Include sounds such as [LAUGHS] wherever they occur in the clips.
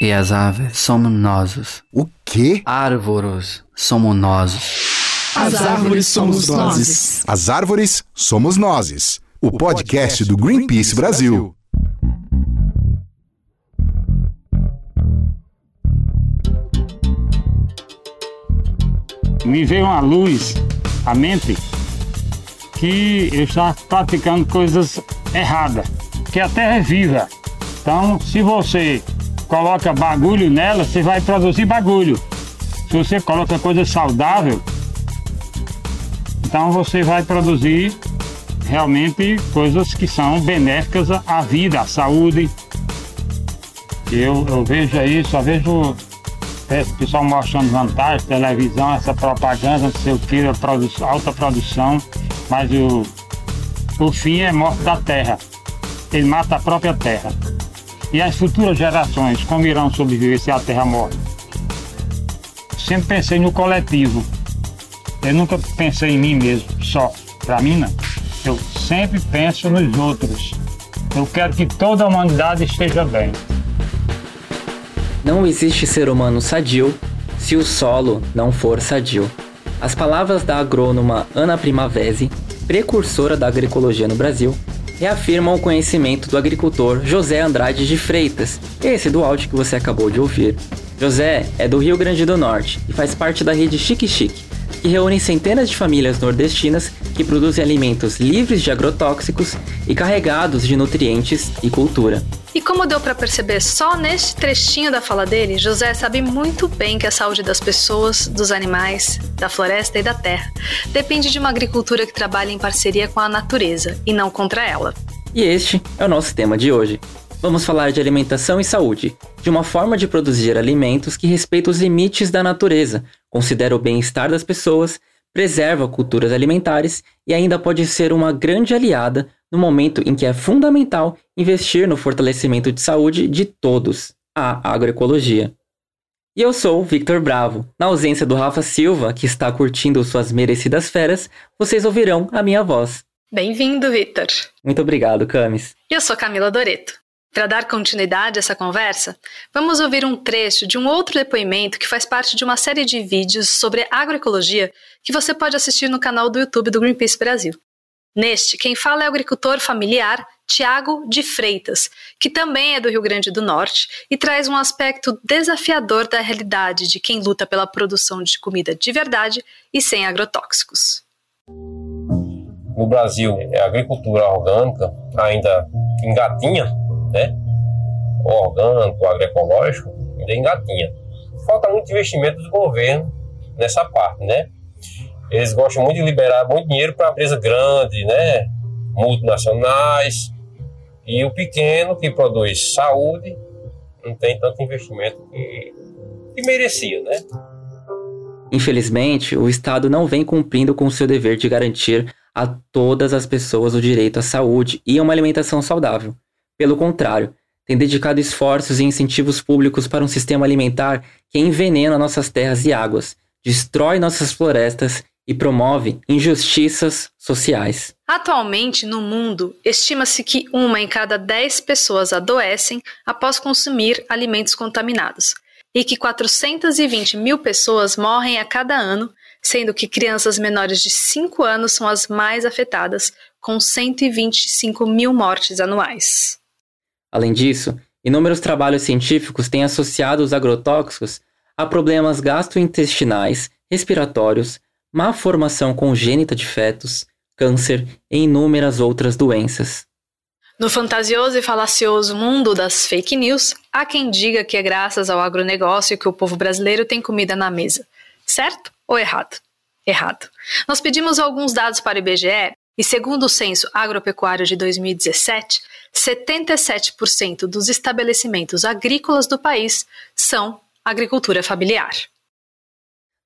E as aves somos nós. O quê? Árvores somos nós. As árvores somos nós. As árvores somos nós. O podcast do Greenpeace Brasil. Me veio uma luz à mente que eu estava praticando coisas erradas, que a Terra é viva. Então, se você coloca bagulho nela, você vai produzir bagulho. Se você coloca coisa saudável, então você vai produzir realmente coisas que são benéficas à vida, à saúde. Eu, eu vejo aí, só vejo o pessoal mostrando vantagem, televisão, essa propaganda, não sei o que, produção, alta produção, mas o, o fim é morte da terra. Ele mata a própria terra. E as futuras gerações, como irão sobreviver se a terra morre? Sempre pensei no coletivo. Eu nunca pensei em mim mesmo, só. Para mim, não. Eu sempre penso nos outros. Eu quero que toda a humanidade esteja bem. Não existe ser humano sadio se o solo não for sadio. As palavras da agrônoma Ana Primavesi, precursora da agroecologia no Brasil, reafirmam o conhecimento do agricultor José Andrade de Freitas, esse do áudio que você acabou de ouvir. José é do Rio Grande do Norte e faz parte da rede Chique Chique, que reúne centenas de famílias nordestinas que produzem alimentos livres de agrotóxicos e carregados de nutrientes e cultura. E como deu para perceber só neste trechinho da fala dele, José sabe muito bem que a saúde das pessoas, dos animais, da floresta e da terra depende de uma agricultura que trabalha em parceria com a natureza e não contra ela. E este é o nosso tema de hoje. Vamos falar de alimentação e saúde, de uma forma de produzir alimentos que respeita os limites da natureza, considera o bem-estar das pessoas, preserva culturas alimentares e ainda pode ser uma grande aliada no momento em que é fundamental investir no fortalecimento de saúde de todos, a agroecologia. E eu sou o Victor Bravo. Na ausência do Rafa Silva, que está curtindo suas merecidas férias, vocês ouvirão a minha voz. Bem-vindo, Victor. Muito obrigado, Camis. E eu sou Camila Doreto. Para dar continuidade a essa conversa, vamos ouvir um trecho de um outro depoimento que faz parte de uma série de vídeos sobre agroecologia que você pode assistir no canal do YouTube do Greenpeace Brasil. Neste, quem fala é o agricultor familiar Tiago de Freitas, que também é do Rio Grande do Norte e traz um aspecto desafiador da realidade de quem luta pela produção de comida de verdade e sem agrotóxicos. No Brasil, a agricultura orgânica ainda engatinha, né? O orgânico, agroecológico, ainda engatinha. Falta muito investimento do governo nessa parte, né? eles gostam muito de liberar muito dinheiro para empresa grande, né? multinacionais, e o pequeno que produz saúde não tem tanto investimento que, que merecia, né? Infelizmente, o Estado não vem cumprindo com o seu dever de garantir a todas as pessoas o direito à saúde e a uma alimentação saudável. Pelo contrário, tem dedicado esforços e incentivos públicos para um sistema alimentar que envenena nossas terras e águas, destrói nossas florestas e promove injustiças sociais. Atualmente, no mundo, estima-se que uma em cada dez pessoas adoecem após consumir alimentos contaminados e que 420 mil pessoas morrem a cada ano, sendo que crianças menores de 5 anos são as mais afetadas, com 125 mil mortes anuais. Além disso, inúmeros trabalhos científicos têm associado os agrotóxicos a problemas gastrointestinais, respiratórios, má formação congênita de fetos, câncer e inúmeras outras doenças. No fantasioso e falacioso mundo das fake news, há quem diga que é graças ao agronegócio que o povo brasileiro tem comida na mesa. Certo ou errado? Errado. Nós pedimos alguns dados para o IBGE e, segundo o censo agropecuário de 2017, 77% dos estabelecimentos agrícolas do país são agricultura familiar.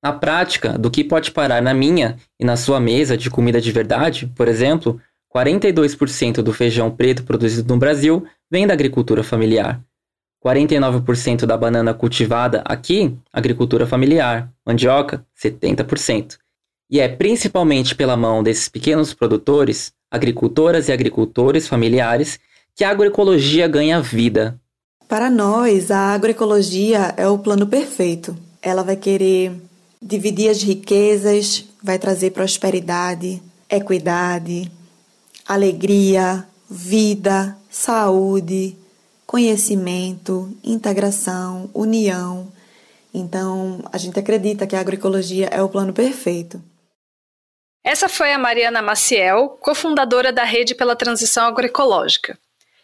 Na prática, do que pode parar na minha e na sua mesa de comida de verdade, por exemplo, 42% do feijão preto produzido no Brasil vem da agricultura familiar. 49% da banana cultivada aqui, agricultura familiar. Mandioca, 70%. E é principalmente pela mão desses pequenos produtores, agricultoras e agricultores familiares, que a agroecologia ganha vida. Para nós, a agroecologia é o plano perfeito. Ela vai querer dividir as riquezas, vai trazer prosperidade, equidade, alegria, vida, saúde, conhecimento, integração, união. Então, a gente acredita que a agroecologia é o plano perfeito. Essa foi a Mariana Maciel, cofundadora da Rede pela Transição Agroecológica.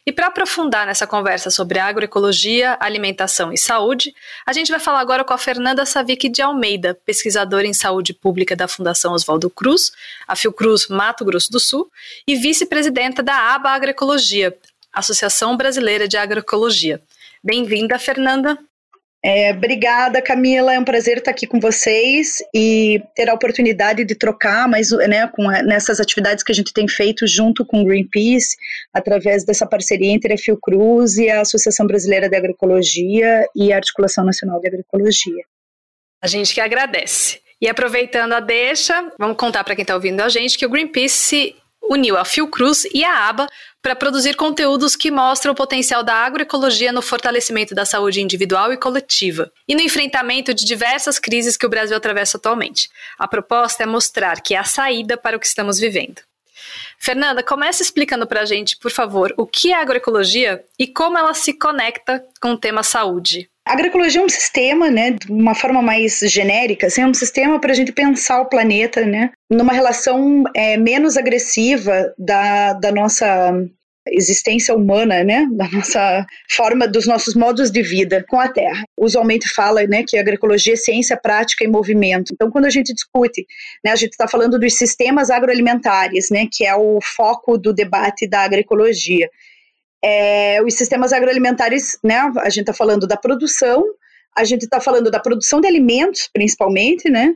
E para aprofundar nessa conversa sobre agroecologia, alimentação e saúde, a gente vai falar agora com a Fernanda Savic de Almeida, pesquisadora em saúde pública da Fundação Oswaldo Cruz, a Fiocruz Mato Grosso do Sul, e vice-presidenta da ABA Agroecologia, Associação Brasileira de Agroecologia. Bem-vinda, Fernanda. É, obrigada, Camila. É um prazer estar aqui com vocês e ter a oportunidade de trocar mais, né, com nessas atividades que a gente tem feito junto com o Greenpeace, através dessa parceria entre a Fiocruz e a Associação Brasileira de Agroecologia e a Articulação Nacional de Agroecologia. A gente que agradece. E aproveitando a deixa, vamos contar para quem está ouvindo a gente que o Greenpeace uniu a Fiocruz e a ABA para produzir conteúdos que mostram o potencial da agroecologia no fortalecimento da saúde individual e coletiva e no enfrentamento de diversas crises que o Brasil atravessa atualmente. A proposta é mostrar que há saída para o que estamos vivendo. Fernanda, comece explicando para a gente, por favor, o que é agroecologia e como ela se conecta com o tema saúde. A agroecologia é um sistema, né, de uma forma mais genérica, assim, é um sistema para a gente pensar o planeta, né, numa relação é, menos agressiva da, da nossa existência humana, né, [LAUGHS] da nossa forma, dos nossos modos de vida com a Terra. Usualmente fala, né, que a agroecologia é ciência, prática e movimento. Então, quando a gente discute, né, a gente está falando dos sistemas agroalimentares, né, que é o foco do debate da agroecologia. É, os sistemas agroalimentares, né, a gente está falando da produção, a gente está falando da produção de alimentos, principalmente, né,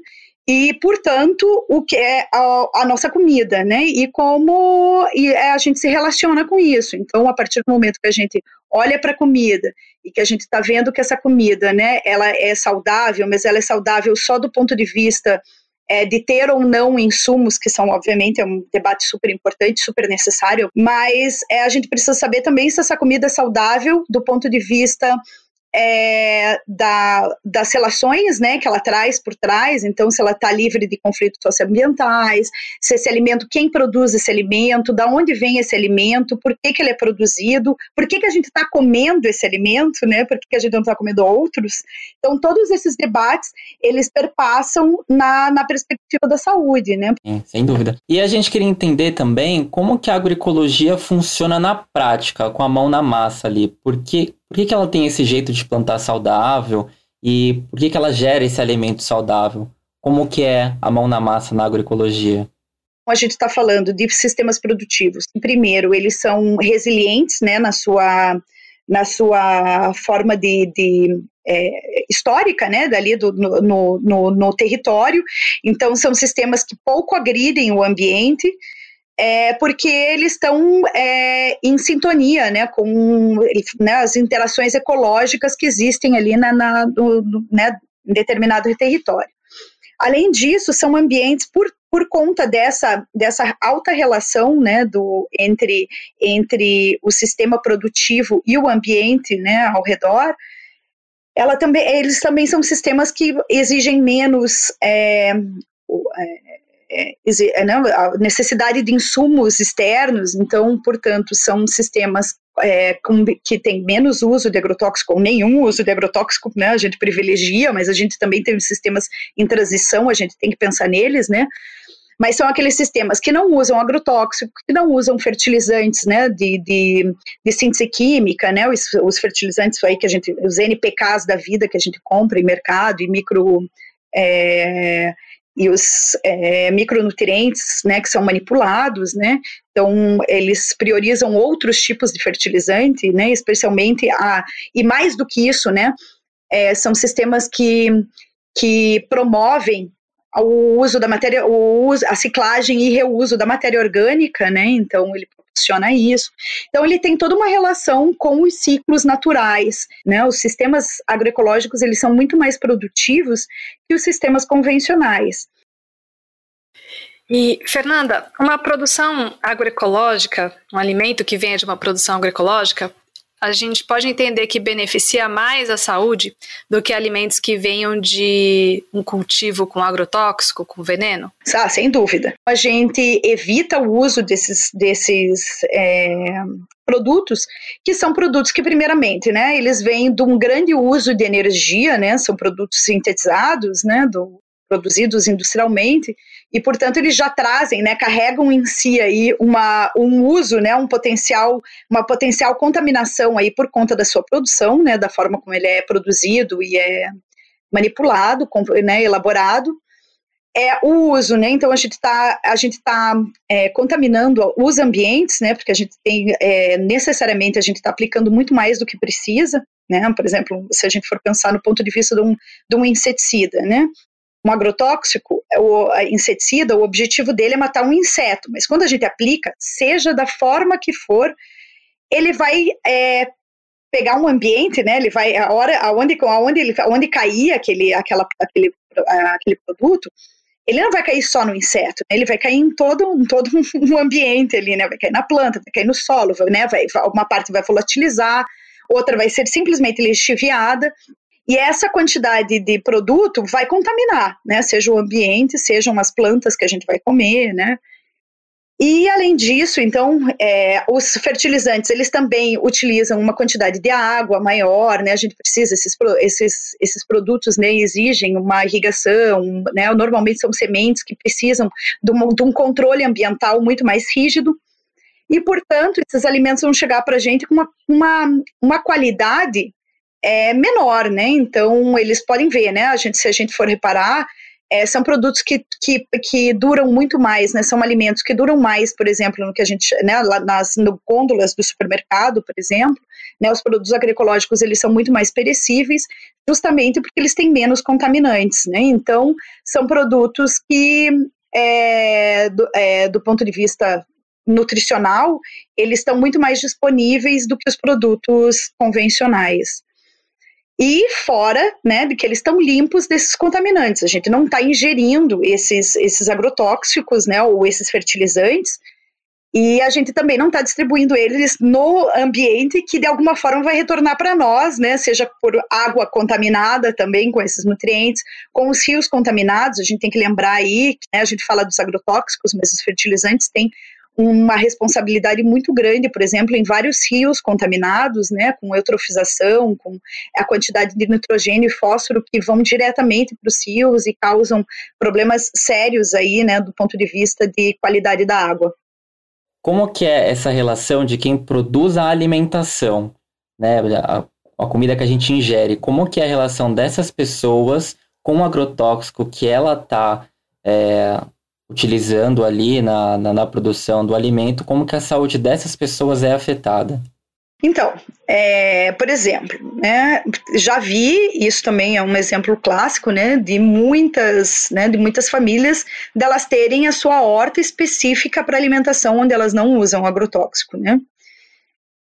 e, portanto, o que é a, a, nossa comida, né? E como e é, a gente se relaciona com isso. Então, a partir do momento que a gente olha para a comida e que a gente está vendo que essa comida, né, ela é saudável, mas ela é saudável só do ponto de vista é, de ter ou não insumos, que são, obviamente, é um debate super importante, super necessário, mas é, a gente precisa saber também se essa comida é saudável do ponto de vista é, da, das relações né, que ela traz por trás, então se ela está livre de conflitos socioambientais, se esse alimento, quem produz esse alimento, da onde vem esse alimento, por que, que ele é produzido, por que, que a gente está comendo esse alimento, né, por que, que a gente não está comendo outros. Então todos esses debates, eles perpassam na, na perspectiva da saúde. Né? Sim, sem dúvida. E a gente queria entender também como que a agroecologia funciona na prática, com a mão na massa ali, porque por que, que ela tem esse jeito de plantar saudável e por que, que ela gera esse alimento saudável? Como que é a mão na massa na agroecologia? A gente está falando de sistemas produtivos. Primeiro, eles são resilientes né, na, sua, na sua forma de, de é, histórica, né, dali do, no, no, no, território. Então, são sistemas que pouco agridem o ambiente é porque eles estão é, em sintonia né, com né, as interações ecológicas que existem ali na, na no, no, né, em determinado território. Além disso, são ambientes por, por conta dessa, dessa alta relação né, do, entre, entre o sistema produtivo e o ambiente né, ao redor, ela também, eles também são sistemas que exigem menos é, é é, a necessidade de insumos externos, então, portanto, são sistemas é, com, que têm menos uso de agrotóxico ou nenhum uso de agrotóxico, né, a gente privilegia, mas a gente também tem sistemas em transição, a gente tem que pensar neles, né, mas são aqueles sistemas que não usam agrotóxico, que não usam fertilizantes, né, de, de, de síntese química, né, os, os, fertilizantes aí que a gente, os NPKs da vida que a gente compra em mercado e micro é, e os é, micronutrientes, né, que são manipulados, né, então eles priorizam outros tipos de fertilizante, né, especialmente a, e mais do que isso, né, é, são sistemas que, que promovem o uso da matéria, o uso, a ciclagem e reuso da matéria orgânica, né? Então ele proporciona isso. Então ele tem toda uma relação com os ciclos naturais, né? Os sistemas agroecológicos eles são muito mais produtivos que os sistemas convencionais. E, Fernanda, uma produção agroecológica, um alimento que venha de uma produção agroecológica, a gente pode entender que beneficia mais a saúde do que alimentos que venham de um cultivo com agrotóxico, com veneno? Ah, sem dúvida. A gente evita o uso desses, desses é, produtos, que são produtos que, primeiramente, né, eles vêm de um grande uso de energia, né, são produtos sintetizados, né, do, produzidos industrialmente, e portanto eles já trazem, né, carregam em si aí uma, um uso, né, um potencial, uma potencial contaminação aí por conta da sua produção, né, da forma como ele é produzido e é manipulado, né, elaborado, é o uso, né? Então a gente está a gente tá é, contaminando os ambientes, né? Porque a gente tem é, necessariamente a gente está aplicando muito mais do que precisa, né? Por exemplo, se a gente for pensar no ponto de vista de um, de um inseticida, né? Um agrotóxico, o inseticida, o objetivo dele é matar um inseto, mas quando a gente aplica, seja da forma que for, ele vai é, pegar um ambiente, né? Ele vai a hora aonde aonde ele aonde cair aquele aquela aquele aquele produto, ele não vai cair só no inseto, né? ele vai cair em todo, em todo um ambiente ali, né? Vai cair na planta, vai cair no solo, né? Vai, uma parte vai volatilizar, outra vai ser simplesmente lixiviada, e essa quantidade de produto vai contaminar, né? Seja o ambiente, sejam as plantas que a gente vai comer, né? E além disso, então, é, os fertilizantes eles também utilizam uma quantidade de água maior, né? A gente precisa esses esses, esses produtos, né? Exigem uma irrigação, né? Normalmente são sementes que precisam de um, de um controle ambiental muito mais rígido. E, portanto, esses alimentos vão chegar para a gente com uma, uma, uma qualidade é menor, né? Então eles podem ver, né? A gente, se a gente for reparar, é, são produtos que, que, que duram muito mais, né? São alimentos que duram mais, por exemplo, no que a gente, né? Lá nas no gôndolas do supermercado, por exemplo, né? Os produtos agroecológicos eles são muito mais perecíveis, justamente porque eles têm menos contaminantes, né? Então são produtos que é, do, é, do ponto de vista nutricional, eles estão muito mais disponíveis do que os produtos convencionais. E fora, né, de que eles estão limpos desses contaminantes. A gente não está ingerindo esses, esses agrotóxicos, né, ou esses fertilizantes, e a gente também não está distribuindo eles no ambiente que de alguma forma vai retornar para nós, né? Seja por água contaminada também com esses nutrientes, com os rios contaminados. A gente tem que lembrar aí, né, a gente fala dos agrotóxicos, mas os fertilizantes têm uma responsabilidade muito grande, por exemplo, em vários rios contaminados, né, com eutrofização, com a quantidade de nitrogênio e fósforo que vão diretamente para os rios e causam problemas sérios aí, né, do ponto de vista de qualidade da água. Como que é essa relação de quem produz a alimentação, né, a, a comida que a gente ingere, como que é a relação dessas pessoas com o agrotóxico que ela está é, utilizando ali na, na, na, produção do alimento, como que a saúde dessas pessoas é afetada? Então, é, por exemplo, né, já vi, isso também é um exemplo clássico, né, de muitas, né, de muitas famílias, delas terem a sua horta específica para alimentação, onde elas não usam agrotóxico, né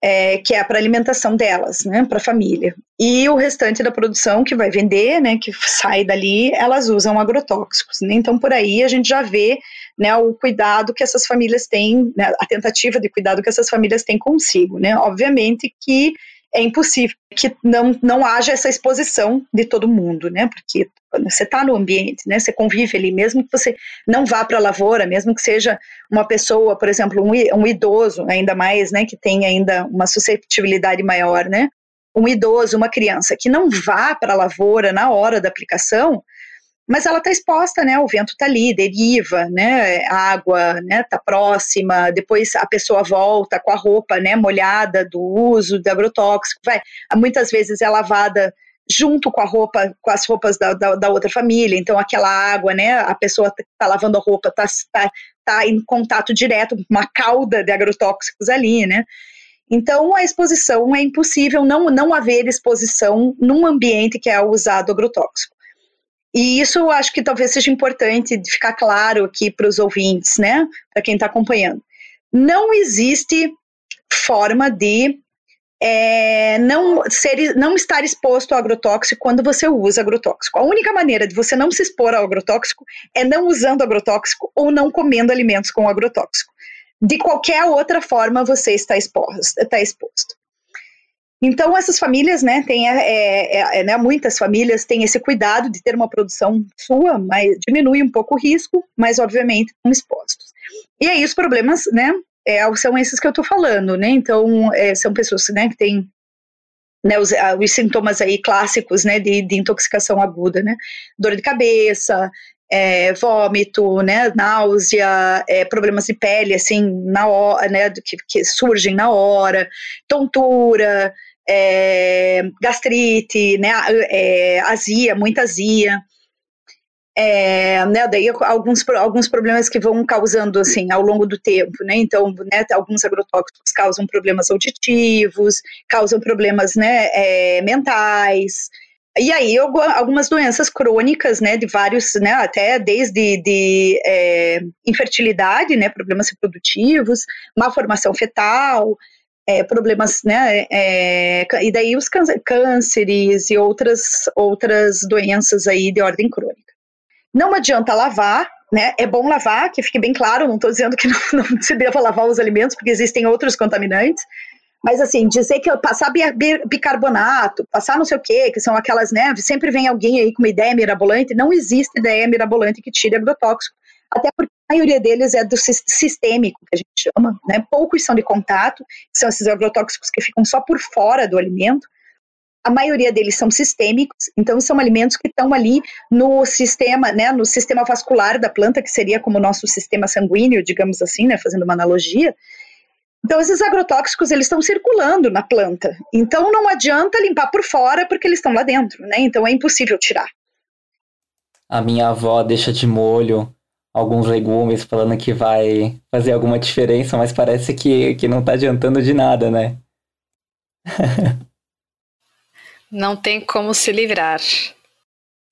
é, que é para alimentação delas, né, para a família. E o restante da produção que vai vender, né, que sai dali, elas usam agrotóxicos. Né? Então, por aí a gente já vê né, o cuidado que essas famílias têm, né, a tentativa de cuidado que essas famílias têm consigo. Né? Obviamente que é impossível que não, não haja essa exposição de todo mundo, né? Porque você está no ambiente, né? Você convive ali, mesmo que você não vá para a lavoura, mesmo que seja uma pessoa, por exemplo, um, um idoso, ainda mais, né? Que tem ainda uma susceptibilidade maior, né? Um idoso, uma criança que não vá para a lavoura na hora da aplicação, mas ela está exposta, né? O vento está ali, deriva, né? A água, né? Está próxima. Depois a pessoa volta com a roupa, né? Molhada do uso do agrotóxico. Vai, muitas vezes é lavada junto com a roupa, com as roupas da, da, da outra família. Então aquela água, né? A pessoa está lavando a roupa, está tá, tá em contato direto com uma cauda de agrotóxicos ali, né? Então, a exposição é impossível não, não haver exposição num ambiente que é usado agrotóxico. E isso eu acho que talvez seja importante ficar claro aqui para os ouvintes, né? Para quem está acompanhando. Não existe forma de é, não, ser, não estar exposto ao agrotóxico quando você usa agrotóxico. A única maneira de você não se expor ao agrotóxico é não usando agrotóxico ou não comendo alimentos com agrotóxico. De qualquer outra forma você está exposto. Está exposto. Então, essas famílias, né, tem, é, é, é, né, muitas famílias têm esse cuidado de ter uma produção sua, mas diminui um pouco o risco, mas obviamente estão expostos. E aí os problemas, né, é, são esses que eu estou falando, né, então é, são pessoas, né, que têm né, os, os, sintomas aí clássicos, né, de, de intoxicação aguda, né, dor de cabeça, é, vômito, né, náusea, é, problemas de pele, assim, na hora, né, que, que surgem na hora, tontura, é, gastrite, né, é, azia, muita azia. É, né, daí alguns, alguns problemas que vão causando assim ao longo do tempo, né? Então, né, alguns agrotóxicos causam problemas auditivos, causam problemas né, é, mentais. E aí algumas doenças crônicas, né, de vários, né, até desde de, é, infertilidade, né, problemas reprodutivos, má formação fetal, é, problemas, né, é, e daí os cânceres e outras, outras doenças aí de ordem crônica. Não adianta lavar, né, é bom lavar, que fique bem claro, não estou dizendo que [LAUGHS] não, não se deva lavar os alimentos, porque existem outros contaminantes, mas assim, dizer que passar bicarbonato, passar não sei o quê, que são aquelas, né, sempre vem alguém aí com uma ideia mirabolante, não existe ideia mirabolante que tire agrotóxico, até porque a maioria deles é do sistêmico, que a gente chama, né? Poucos são de contato, que são esses agrotóxicos que ficam só por fora do alimento. A maioria deles são sistêmicos, então são alimentos que estão ali no sistema, né, no sistema vascular da planta, que seria como o nosso sistema sanguíneo, digamos assim, né, fazendo uma analogia. Então esses agrotóxicos eles estão circulando na planta. Então não adianta limpar por fora porque eles estão lá dentro, né? Então é impossível tirar. A minha avó deixa de molho alguns legumes falando que vai fazer alguma diferença, mas parece que, que não tá adiantando de nada, né? [LAUGHS] não tem como se livrar.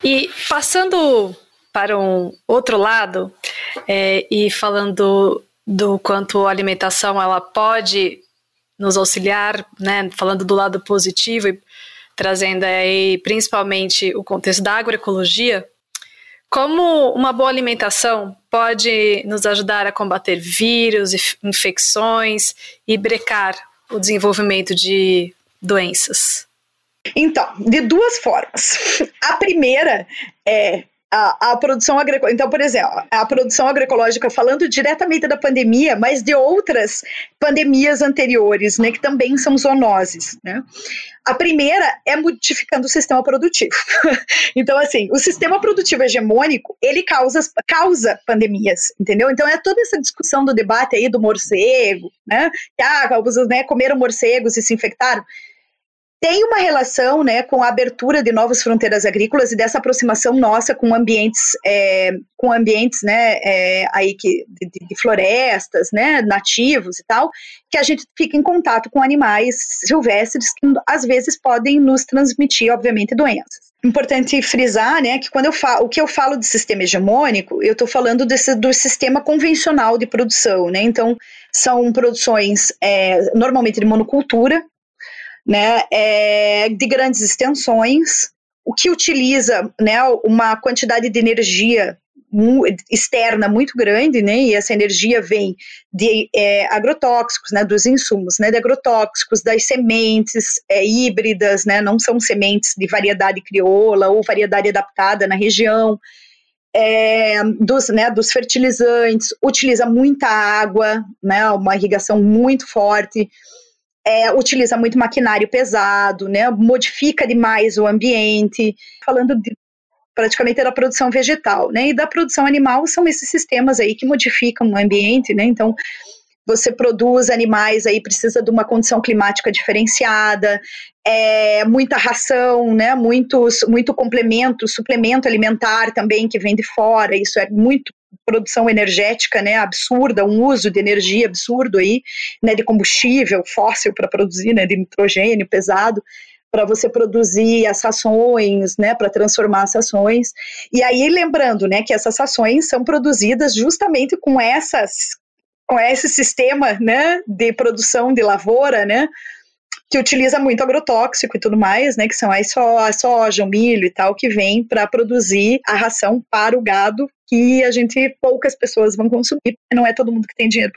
E passando para um outro lado é, e falando do quanto a alimentação ela pode nos auxiliar, né, falando do lado positivo e trazendo aí principalmente o contexto da agroecologia, como uma boa alimentação pode nos ajudar a combater vírus, infecções e brecar o desenvolvimento de doenças? Então, de duas formas. [LAUGHS] A primeira é a, a produção agroecológica. Então, por exemplo, a produção agroecológica falando diretamente da pandemia, mas de outras pandemias anteriores, né, que também são zoonoses, né? A primeira é modificando o sistema produtivo. [LAUGHS] então, assim, o sistema produtivo hegemônico, ele causa, causa pandemias, entendeu? Então, é toda essa discussão do debate aí do morcego, né? Que, ah, né, comeram morcegos e se infectaram tem uma relação né, com a abertura de novas fronteiras agrícolas e dessa aproximação nossa com ambientes, é, com ambientes né, é, aí que, de, de, florestas, né, nativos e tal, que a gente fica em contato com animais silvestres que às vezes podem nos transmitir, obviamente, doenças. Importante frisar, né, que quando eu falo, o que eu falo de sistema hegemônico, eu estou falando desse, do sistema convencional de produção, né, então são produções é, normalmente de monocultura, né, é, de grandes extensões, o que utiliza né, uma quantidade de energia externa muito grande, né, e essa energia vem de é, agrotóxicos, né, dos insumos, né, de agrotóxicos, das sementes é, híbridas, né, não são sementes de variedade crioula ou variedade adaptada na região, é, dos, né, dos fertilizantes, utiliza muita água, né, uma irrigação muito forte, é, utiliza muito maquinário pesado, né, modifica demais o ambiente, falando de, praticamente da produção vegetal, né, e da produção animal são esses sistemas aí que modificam o ambiente, né, então você produz animais aí precisa de uma condição climática diferenciada, é, muita ração, né, muitos, muito complemento, suplemento alimentar também que vem de fora, isso é muito produção energética, né, absurda, um uso de energia absurdo aí, né, de combustível fóssil para produzir, né, de nitrogênio pesado, para você produzir as rações, né, para transformar as rações. E aí lembrando, né, que essas rações são produzidas justamente com essas com esse sistema, né, de produção de lavoura, né, que utiliza muito agrotóxico e tudo mais, né, que são a soja, o milho e tal, que vem para produzir a ração para o gado que a gente, poucas pessoas vão consumir, não é todo mundo que tem dinheiro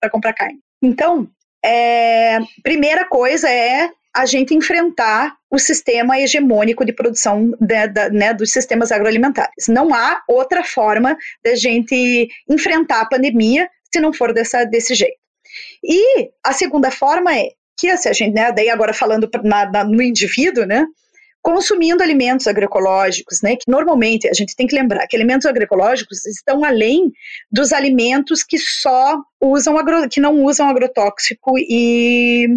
para comprar carne. Então, é, primeira coisa é a gente enfrentar o sistema hegemônico de produção de, de, né, dos sistemas agroalimentares. Não há outra forma da gente enfrentar a pandemia se não for dessa, desse jeito. E a segunda forma é que, assim, a gente, né, daí agora falando na, na, no indivíduo, né, consumindo alimentos agroecológicos, né, que normalmente a gente tem que lembrar que alimentos agroecológicos estão além dos alimentos que só usam agro, que não usam agrotóxico e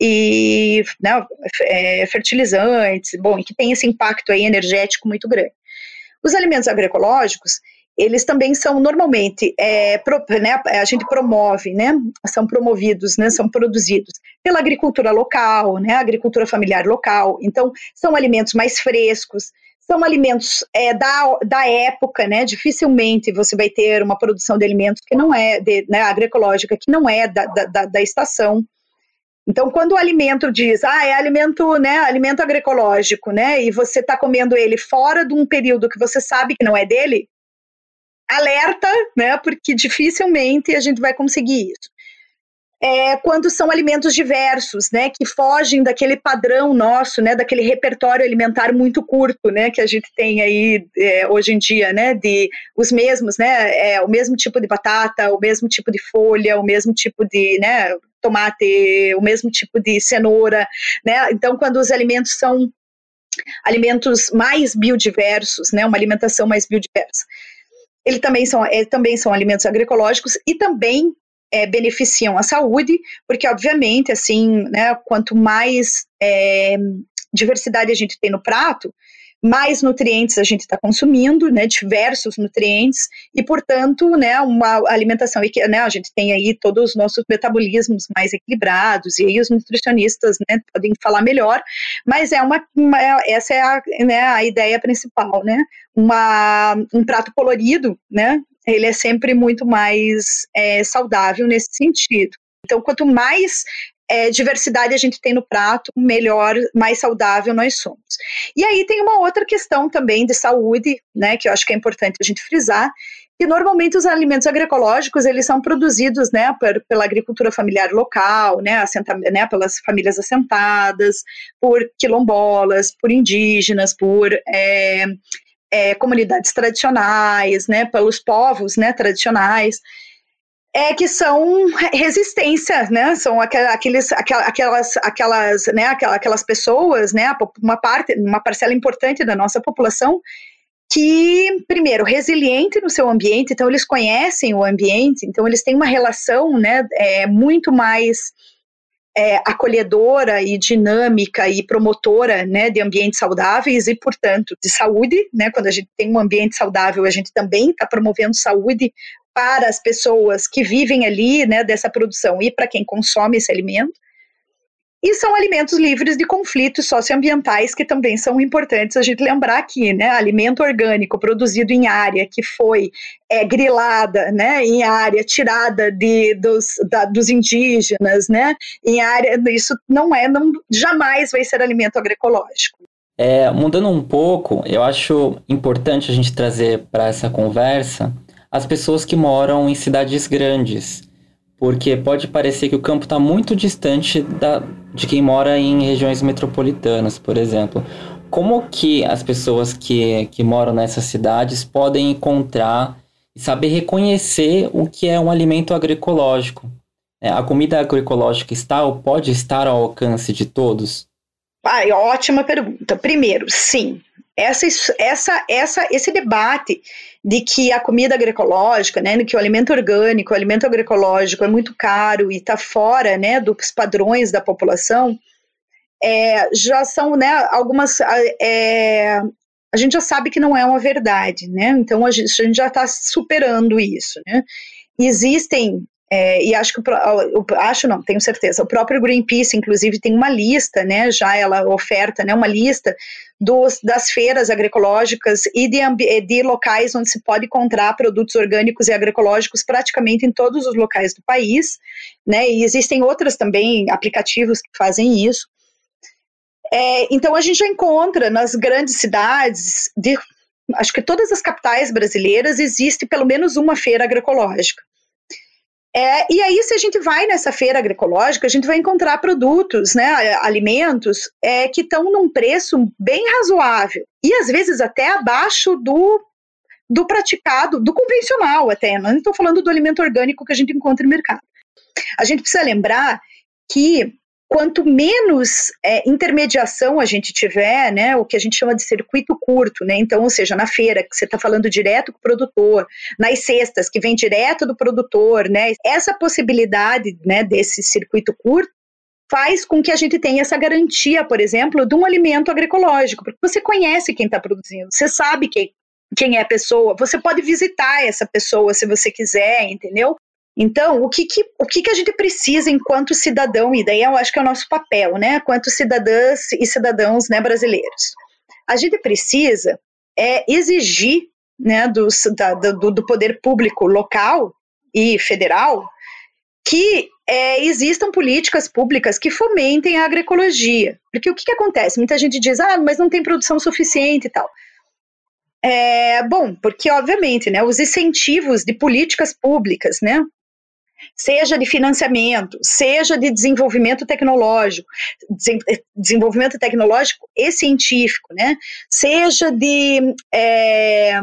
e né, é, fertilizantes, bom, que tem esse impacto aí energético muito grande. Os alimentos agroecológicos, eles também são normalmente, é, pro, né, a gente promove, né, são promovidos, né, são produzidos pela agricultura local, né, agricultura familiar local, então são alimentos mais frescos, são alimentos é, da, da época, né, dificilmente você vai ter uma produção de alimentos que não é, de, né, agroecológica, que não é da, da, da estação, então, quando o alimento diz, ah, é alimento, né, alimento agroecológico, né, e você está comendo ele fora de um período que você sabe que não é dele, alerta, né, porque dificilmente a gente vai conseguir isso. É, quando são alimentos diversos, né, que fogem daquele padrão nosso, né, daquele repertório alimentar muito curto, né, que a gente tem aí é, hoje em dia, né, de os mesmos, né, é, o mesmo tipo de batata, o mesmo tipo de folha, o mesmo tipo de, né, tomate, o mesmo tipo de cenoura, né, então quando os alimentos são alimentos mais biodiversos, né, uma alimentação mais biodiversa, ele também são, é, também são alimentos agroecológicos e também é, beneficiam a saúde, porque obviamente, assim, né, quanto mais é, diversidade a gente tem no prato, mais nutrientes a gente está consumindo, né, diversos nutrientes, e portanto, né, uma alimentação, né, a gente tem aí todos os nossos metabolismos mais equilibrados, e aí os nutricionistas, né, podem falar melhor, mas é uma, uma essa é a, né, a ideia principal, né, uma, um prato colorido, né, ele é sempre muito mais é, saudável nesse sentido. Então, quanto mais é, diversidade a gente tem no prato, melhor, mais saudável nós somos. E aí tem uma outra questão também de saúde, né, que eu acho que é importante a gente frisar, que normalmente os alimentos agroecológicos eles são produzidos, né, por, pela agricultura familiar local, né, assenta, né, pelas famílias assentadas, por quilombolas, por indígenas, por é, é, comunidades tradicionais, né, pelos povos, né, tradicionais, é que são resistência, né, são aqueles, aquelas, aquelas, né, aquelas pessoas, né, uma parte, uma parcela importante da nossa população que, primeiro, resiliente no seu ambiente, então eles conhecem o ambiente, então eles têm uma relação, né, é, muito mais é, acolhedora e dinâmica e promotora né, de ambientes saudáveis e, portanto, de saúde. Né, quando a gente tem um ambiente saudável, a gente também está promovendo saúde para as pessoas que vivem ali né, dessa produção e para quem consome esse alimento. E são alimentos livres de conflitos socioambientais que também são importantes a gente lembrar aqui, né? Alimento orgânico produzido em área que foi é, grilada, né? Em área tirada de, dos, da, dos indígenas, né? Em área, isso não é, não, jamais vai ser alimento agroecológico. É, mudando um pouco, eu acho importante a gente trazer para essa conversa as pessoas que moram em cidades grandes porque pode parecer que o campo está muito distante da, de quem mora em regiões metropolitanas, por exemplo. Como que as pessoas que, que moram nessas cidades podem encontrar e saber reconhecer o que é um alimento agroecológico? É, a comida agroecológica está ou pode estar ao alcance de todos? Ai, ótima pergunta. Primeiro, sim, essa, essa, essa, esse debate de que a comida agroecológica, né, que o alimento orgânico, o alimento agroecológico é muito caro e está fora, né, dos padrões da população, é, já são, né, algumas, é, a gente já sabe que não é uma verdade, né, então a gente, a gente já está superando isso, né, existem é, e acho que eu acho não, tenho certeza. O próprio Greenpeace, inclusive, tem uma lista, né? Já ela oferta, né? Uma lista dos, das feiras agroecológicas e de, de locais onde se pode encontrar produtos orgânicos e agroecológicos praticamente em todos os locais do país, né? E existem outras também aplicativos que fazem isso. É, então a gente já encontra nas grandes cidades, de, acho que todas as capitais brasileiras existe pelo menos uma feira agroecológica. É, e aí, se a gente vai nessa feira agroecológica, a gente vai encontrar produtos, né, alimentos, é, que estão num preço bem razoável. E às vezes até abaixo do, do praticado, do convencional até. Não estou falando do alimento orgânico que a gente encontra no mercado. A gente precisa lembrar que quanto menos é, intermediação a gente tiver, né, o que a gente chama de circuito curto, né, então, ou seja, na feira, que você está falando direto com o produtor, nas cestas, que vem direto do produtor, né, essa possibilidade, né, desse circuito curto, faz com que a gente tenha essa garantia, por exemplo, de um alimento agroecológico, porque você conhece quem está produzindo, você sabe quem, quem é a pessoa, você pode visitar essa pessoa se você quiser, entendeu? Então, o que, que, o que, que a gente precisa enquanto cidadão, e daí eu acho que é o nosso papel, né, quanto cidadãs e cidadãos né, brasileiros? A gente precisa é, exigir né, dos, da, do, do poder público local e federal que é, existam políticas públicas que fomentem a agroecologia. Porque o que, que acontece? Muita gente diz, ah, mas não tem produção suficiente e tal. É, bom, porque obviamente, né, os incentivos de políticas públicas, né, seja de financiamento, seja de desenvolvimento tecnológico, desenvolvimento tecnológico e científico, né? Seja de é,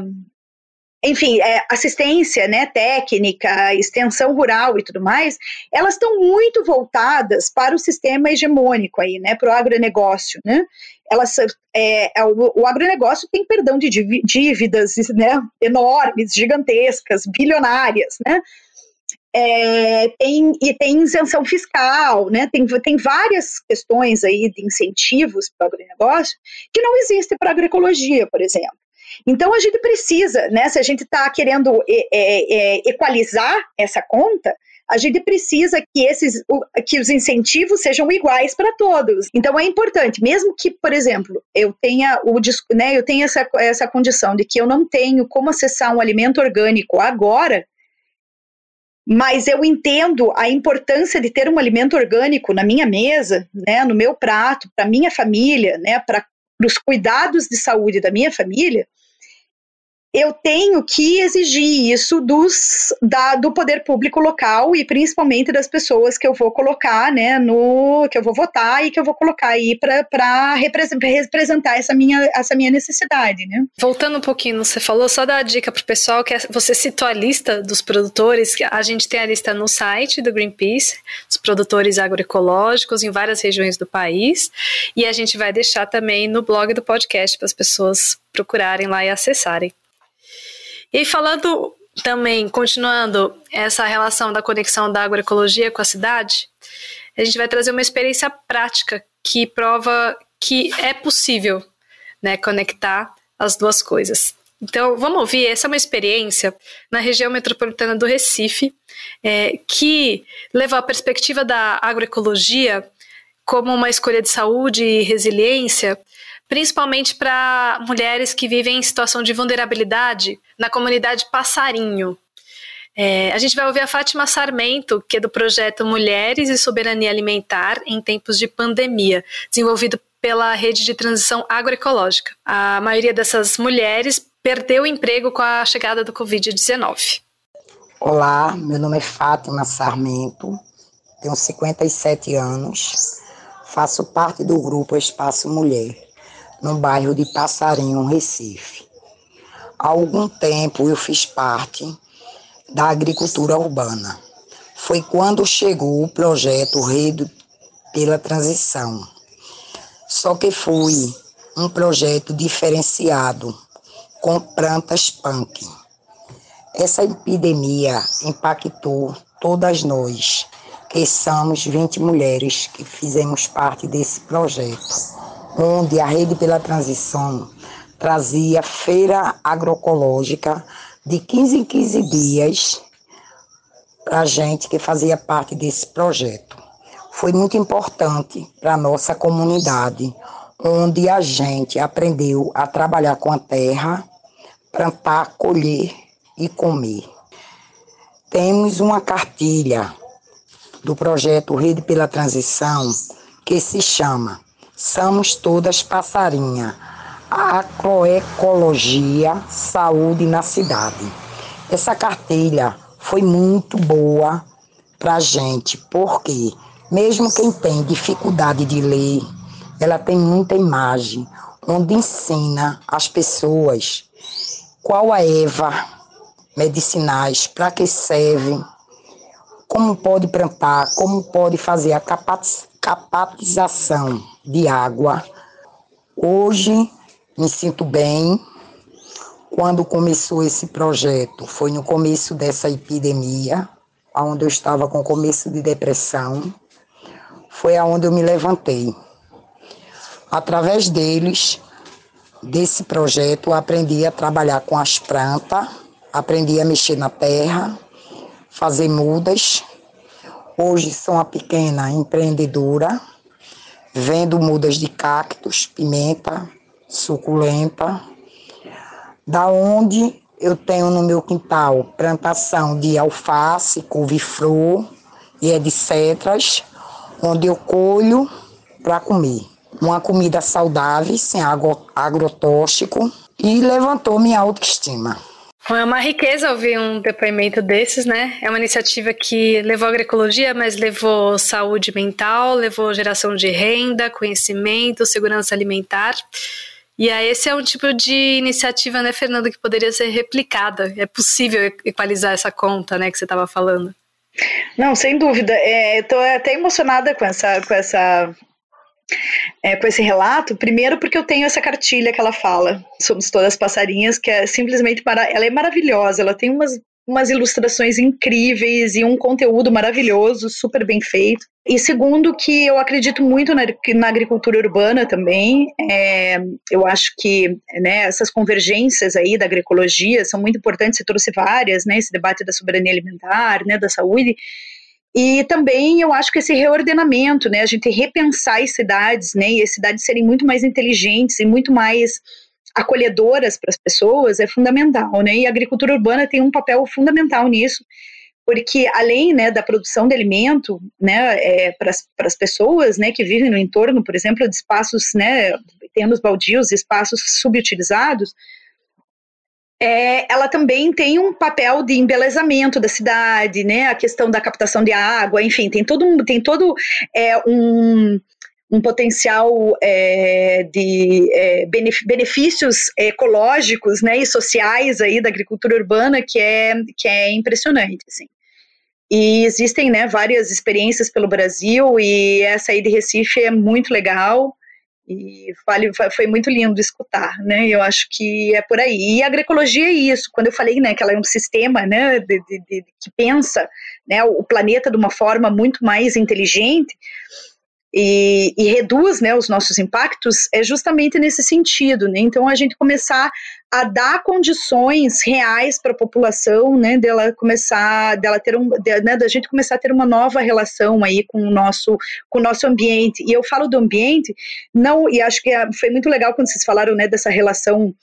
enfim, é, assistência né, técnica, extensão rural e tudo mais, elas estão muito voltadas para o sistema hegemônico aí, né, para o agronegócio, né? Elas, é, é, o, o agronegócio tem perdão de dívidas né, enormes, gigantescas, bilionárias, né? É, tem, e tem isenção fiscal, né? Tem, tem várias questões aí de incentivos para o agronegócio que não existem para a agroecologia, por exemplo. Então a gente precisa, né? Se a gente está querendo é, é, equalizar essa conta, a gente precisa que esses que os incentivos sejam iguais para todos. Então é importante, mesmo que, por exemplo, eu tenha o né, eu tenha essa, essa condição de que eu não tenho como acessar um alimento orgânico agora, mas eu entendo a importância de ter um alimento orgânico na minha mesa, né, no meu prato, para minha família, né, para os cuidados de saúde da minha família, eu tenho que exigir isso dos, da, do poder público local e principalmente das pessoas que eu vou colocar, né, no que eu vou votar e que eu vou colocar aí para representar essa minha, essa minha necessidade, né. Voltando um pouquinho, você falou, só dar a dica para o pessoal que é, você citou a lista dos produtores, a gente tem a lista no site do Greenpeace, os produtores agroecológicos em várias regiões do país, e a gente vai deixar também no blog do podcast para as pessoas procurarem lá e acessarem. E falando também, continuando essa relação da conexão da agroecologia com a cidade, a gente vai trazer uma experiência prática que prova que é possível né, conectar as duas coisas. Então, vamos ouvir. Essa é uma experiência na região metropolitana do Recife, é, que leva a perspectiva da agroecologia como uma escolha de saúde e resiliência principalmente para mulheres que vivem em situação de vulnerabilidade na comunidade Passarinho. É, a gente vai ouvir a Fátima Sarmento, que é do projeto Mulheres e Soberania Alimentar em Tempos de Pandemia, desenvolvido pela Rede de Transição Agroecológica. A maioria dessas mulheres perdeu o emprego com a chegada do Covid-19. Olá, meu nome é Fátima Sarmento, tenho 57 anos, faço parte do grupo Espaço Mulher no bairro de Passarinho, Recife. Há algum tempo eu fiz parte da agricultura urbana. Foi quando chegou o projeto Rede pela Transição. Só que foi um projeto diferenciado, com plantas punk. Essa epidemia impactou todas nós, que somos 20 mulheres que fizemos parte desse projeto onde a Rede pela Transição trazia feira agroecológica de 15 em 15 dias para a gente que fazia parte desse projeto. Foi muito importante para a nossa comunidade, onde a gente aprendeu a trabalhar com a terra, plantar, colher e comer. Temos uma cartilha do projeto Rede pela Transição que se chama Somos todas passarinha. Agroecologia, saúde na cidade. Essa cartilha foi muito boa para gente, porque mesmo quem tem dificuldade de ler, ela tem muita imagem, onde ensina as pessoas qual a erva medicinais, para que servem, como pode plantar, como pode fazer a capatização de água. Hoje me sinto bem. Quando começou esse projeto, foi no começo dessa epidemia, onde eu estava com começo de depressão, foi aonde eu me levantei. Através deles, desse projeto, eu aprendi a trabalhar com as plantas, aprendi a mexer na terra, fazer mudas. Hoje sou uma pequena empreendedora, vendo mudas de cactos, pimenta, suculenta, da onde eu tenho no meu quintal plantação de alface, couve-flor e etc., onde eu colho para comer. Uma comida saudável, sem agrotóxico, e levantou minha autoestima. É uma riqueza ouvir um depoimento desses, né? É uma iniciativa que levou agroecologia, mas levou saúde mental, levou geração de renda, conhecimento, segurança alimentar. E aí, esse é um tipo de iniciativa, né, Fernando, que poderia ser replicada. É possível equalizar essa conta, né, que você estava falando. Não, sem dúvida. Estou é, até emocionada com essa, com essa é, com esse relato, primeiro porque eu tenho essa cartilha que ela fala, Somos Todas Passarinhas, que é simplesmente, ela é maravilhosa, ela tem umas umas ilustrações incríveis e um conteúdo maravilhoso, super bem feito. E segundo, que eu acredito muito na, na agricultura urbana também. É, eu acho que né, essas convergências aí da agroecologia são muito importantes, você trouxe várias, né, esse debate da soberania alimentar, né, da saúde. E também eu acho que esse reordenamento, né, a gente repensar as cidades, né, e as cidades serem muito mais inteligentes e muito mais acolhedoras para as pessoas é fundamental, né? E a agricultura urbana tem um papel fundamental nisso, porque além né, da produção de alimento né, é, para as pessoas né, que vivem no entorno, por exemplo, de espaços, né, terrenos baldios, espaços subutilizados, é, ela também tem um papel de embelezamento da cidade, né, a questão da captação de água, enfim, tem todo, um, tem todo é, um, um potencial é, de é, benefícios ecológicos né, e sociais aí da agricultura urbana que é, que é impressionante. Assim. E existem né, várias experiências pelo Brasil e essa aí de Recife é muito legal e foi muito lindo escutar, né? Eu acho que é por aí. E a agroecologia é isso. Quando eu falei, né, que ela é um sistema, né, de, de, de, que pensa, né, o planeta de uma forma muito mais inteligente, e, e, reduz né, os nossos impactos é justamente nesse sentido. Né? Então, a gente começar a dar condições reais para a população, né, dela começar, dela ter um, de, né, da gente começar a ter uma nova relação aí com o nosso, com o nosso ambiente. E eu falo do ambiente, não, e acho que é, foi muito legal quando vocês falaram, né, dessa relação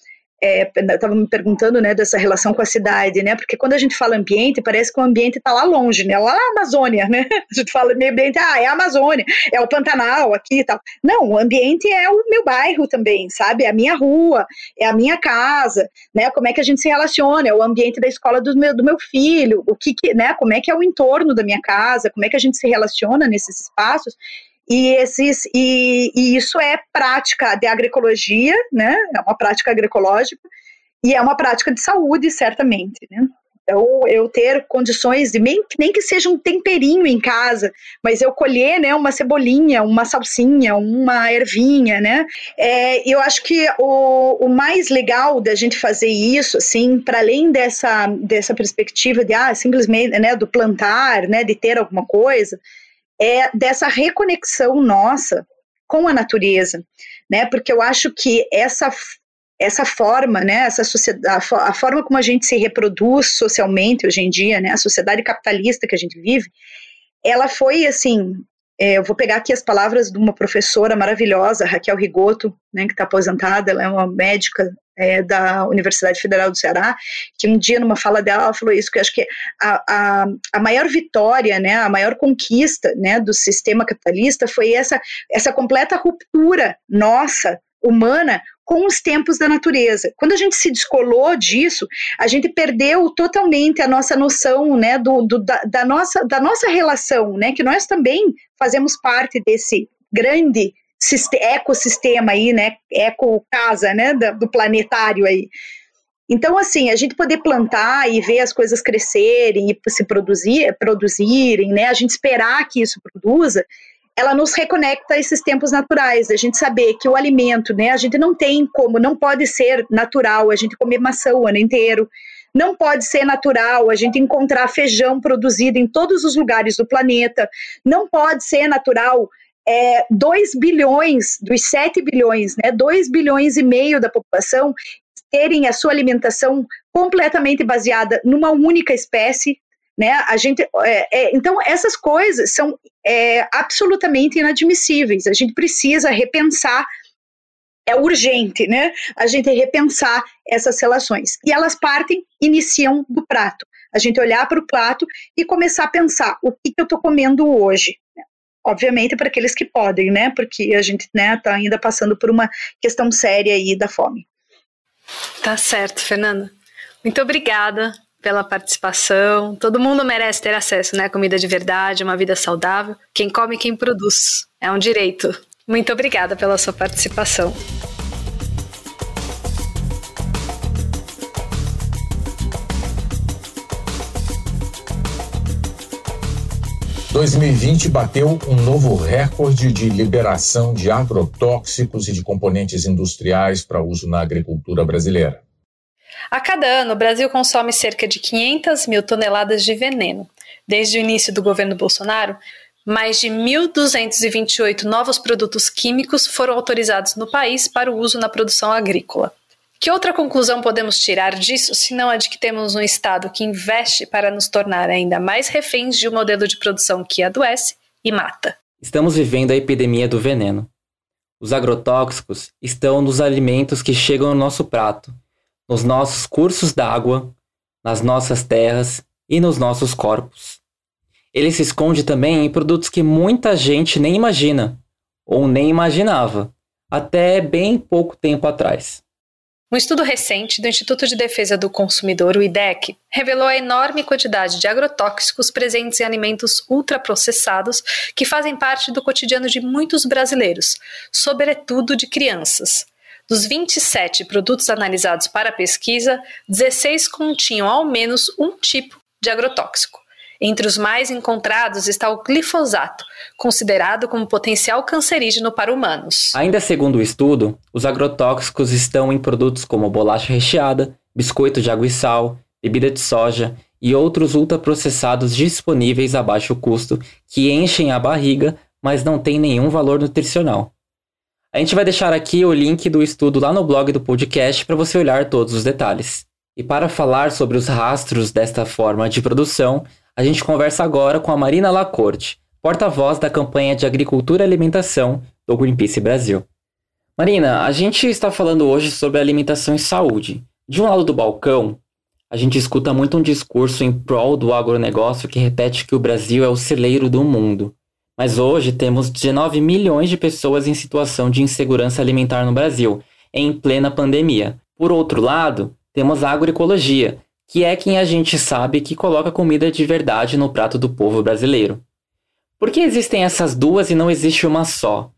estava é, me perguntando, né, dessa relação com a cidade, né, porque quando a gente fala ambiente, parece que o ambiente está lá longe, né, lá na Amazônia, né, [LAUGHS] a gente fala meio ambiente, ah, é a Amazônia, é o Pantanal aqui e tal. Não, o ambiente é o meu bairro também, sabe, é a minha rua, é a minha casa, né, como é que a gente se relaciona, é o ambiente da escola do meu, do meu filho, o que, que né, como é que é o entorno da minha casa, como é que a gente se relaciona nesses espaços, e, esses, e, e, isso é prática de agroecologia, né? É uma prática agroecológica e é uma prática de saúde, certamente, né? Então, eu ter condições de, nem, nem que seja um temperinho em casa, mas eu colher, né, uma cebolinha, uma salsinha, uma ervinha, né? É, eu acho que o, o mais legal da gente fazer isso, assim, para além dessa, dessa perspectiva de, ah, simplesmente, né, do plantar, né, de ter alguma coisa, é dessa reconexão nossa com a natureza, né? Porque eu acho que essa essa forma, né, essa sociedade, a forma como a gente se reproduz socialmente hoje em dia, né, a sociedade capitalista que a gente vive, ela foi assim, é, eu vou pegar aqui as palavras de uma professora maravilhosa, Raquel Rigoto, né, que está aposentada, ela é uma médica é, da Universidade Federal do Ceará, que um dia numa fala dela ela falou isso, que eu acho que a, a, a maior vitória, né, a maior conquista, né, do sistema capitalista foi essa, essa completa ruptura nossa, humana, com os tempos da natureza. Quando a gente se descolou disso, a gente perdeu totalmente a nossa noção, né, do, do da, da, nossa, da nossa relação, né, que nós também fazemos parte desse grande ecossistema aí, né, eco casa, né, do planetário aí. Então, assim, a gente poder plantar e ver as coisas crescerem e se produzir, produzirem, né, a gente esperar que isso produza, ela nos reconecta a esses tempos naturais, a gente saber que o alimento, né, a gente não tem como, não pode ser natural a gente comer maçã o ano inteiro, não pode ser natural a gente encontrar feijão produzido em todos os lugares do planeta, não pode ser natural é, 2 bilhões dos 7 bilhões, né, 2 bilhões e meio da população terem a sua alimentação completamente baseada numa única espécie, né? A gente, é, é, então essas coisas são é, absolutamente inadmissíveis. A gente precisa repensar. É urgente, né? A gente repensar essas relações. E elas partem, iniciam do prato. A gente olhar para o prato e começar a pensar o que, que eu estou comendo hoje. Obviamente para aqueles que podem, né? Porque a gente né, tá ainda passando por uma questão séria aí da fome. Tá certo, Fernanda. Muito obrigada pela participação. Todo mundo merece ter acesso, né? Comida de verdade, uma vida saudável. Quem come, quem produz. É um direito. Muito obrigada pela sua participação. ...2020 bateu um novo recorde de liberação de agrotóxicos e de componentes industriais para uso na agricultura brasileira. A cada ano, o Brasil consome cerca de 500 mil toneladas de veneno. Desde o início do governo Bolsonaro, mais de 1.228 novos produtos químicos foram autorizados no país para o uso na produção agrícola. Que outra conclusão podemos tirar disso, senão a de que temos um Estado que investe para nos tornar ainda mais reféns de um modelo de produção que adoece e mata? Estamos vivendo a epidemia do veneno. Os agrotóxicos estão nos alimentos que chegam no nosso prato, nos nossos cursos d'água, nas nossas terras e nos nossos corpos. Ele se esconde também em produtos que muita gente nem imagina, ou nem imaginava, até bem pouco tempo atrás. Um estudo recente do Instituto de Defesa do Consumidor, o IDEC, revelou a enorme quantidade de agrotóxicos presentes em alimentos ultraprocessados que fazem parte do cotidiano de muitos brasileiros, sobretudo de crianças. Dos 27 produtos analisados para a pesquisa, 16 continham ao menos um tipo de agrotóxico. Entre os mais encontrados está o glifosato, considerado como potencial cancerígeno para humanos. Ainda segundo o estudo, os agrotóxicos estão em produtos como bolacha recheada, biscoito de água e sal, bebida de soja e outros ultraprocessados disponíveis a baixo custo que enchem a barriga, mas não têm nenhum valor nutricional. A gente vai deixar aqui o link do estudo lá no blog do podcast para você olhar todos os detalhes. E para falar sobre os rastros desta forma de produção, a gente conversa agora com a Marina Lacorte, porta-voz da campanha de Agricultura e Alimentação do Greenpeace Brasil. Marina, a gente está falando hoje sobre alimentação e saúde. De um lado do balcão, a gente escuta muito um discurso em prol do agronegócio que repete que o Brasil é o celeiro do mundo. Mas hoje temos 19 milhões de pessoas em situação de insegurança alimentar no Brasil, em plena pandemia. Por outro lado, temos a agroecologia, que é quem a gente sabe que coloca comida de verdade no prato do povo brasileiro. Por que existem essas duas e não existe uma só?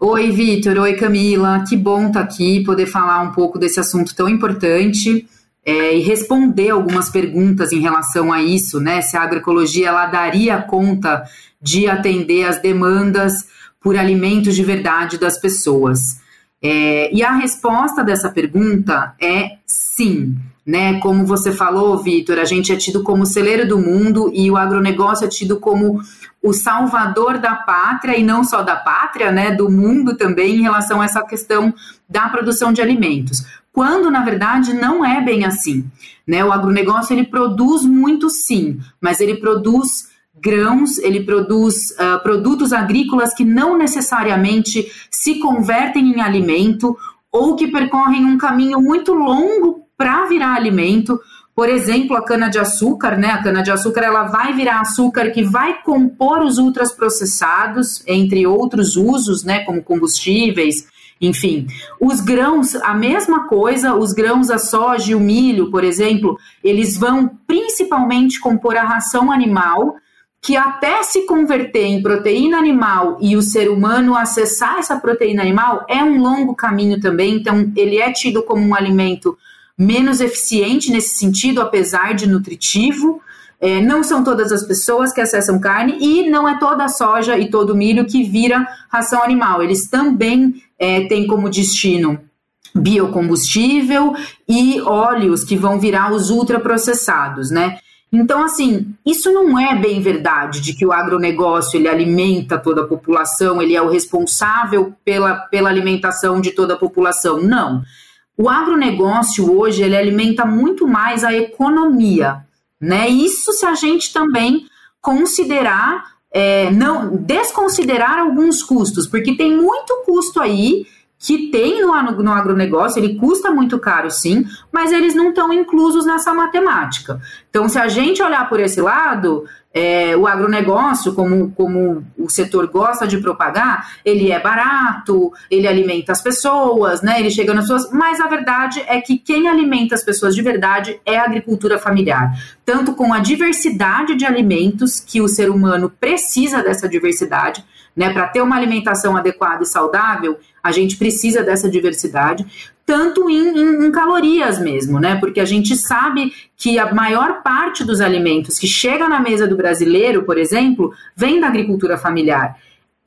Oi, Vitor. Oi, Camila. Que bom estar tá aqui, poder falar um pouco desse assunto tão importante é, e responder algumas perguntas em relação a isso, né? Se a agroecologia ela daria conta de atender as demandas por alimentos de verdade das pessoas. É, e a resposta dessa pergunta é sim. Né? Como você falou, Vitor, a gente é tido como celeiro do mundo e o agronegócio é tido como o salvador da pátria e não só da pátria, né, do mundo também em relação a essa questão da produção de alimentos. Quando na verdade não é bem assim, né? O agronegócio ele produz muito sim, mas ele produz grãos, ele produz uh, produtos agrícolas que não necessariamente se convertem em alimento ou que percorrem um caminho muito longo para virar alimento. Por exemplo, a cana-de-açúcar, né? A cana-de-açúcar ela vai virar açúcar que vai compor os ultraprocessados, entre outros usos, né? Como combustíveis enfim. Os grãos, a mesma coisa, os grãos, a soja e o milho, por exemplo, eles vão principalmente compor a ração animal, que até se converter em proteína animal e o ser humano acessar essa proteína animal é um longo caminho também, então ele é tido como um alimento menos eficiente nesse sentido, apesar de nutritivo. É, não são todas as pessoas que acessam carne e não é toda a soja e todo o milho que vira ração animal. Eles também é, têm como destino biocombustível e óleos que vão virar os ultraprocessados, né? Então, assim, isso não é bem verdade de que o agronegócio ele alimenta toda a população, ele é o responsável pela, pela alimentação de toda a população. Não. O agronegócio hoje ele alimenta muito mais a economia, né? Isso se a gente também considerar, é, não desconsiderar alguns custos, porque tem muito custo aí que tem no, no agronegócio, ele custa muito caro sim, mas eles não estão inclusos nessa matemática. Então, se a gente olhar por esse lado, é, o agronegócio, como, como o setor gosta de propagar, ele é barato, ele alimenta as pessoas, né? Ele chega nas pessoas, mas a verdade é que quem alimenta as pessoas de verdade é a agricultura familiar. Tanto com a diversidade de alimentos que o ser humano precisa dessa diversidade, né? Para ter uma alimentação adequada e saudável, a gente precisa dessa diversidade, tanto em, em, em, calorias mesmo, né? Porque a gente sabe que a maior parte dos alimentos que chega na mesa do brasileiro, por exemplo, vem da agricultura familiar.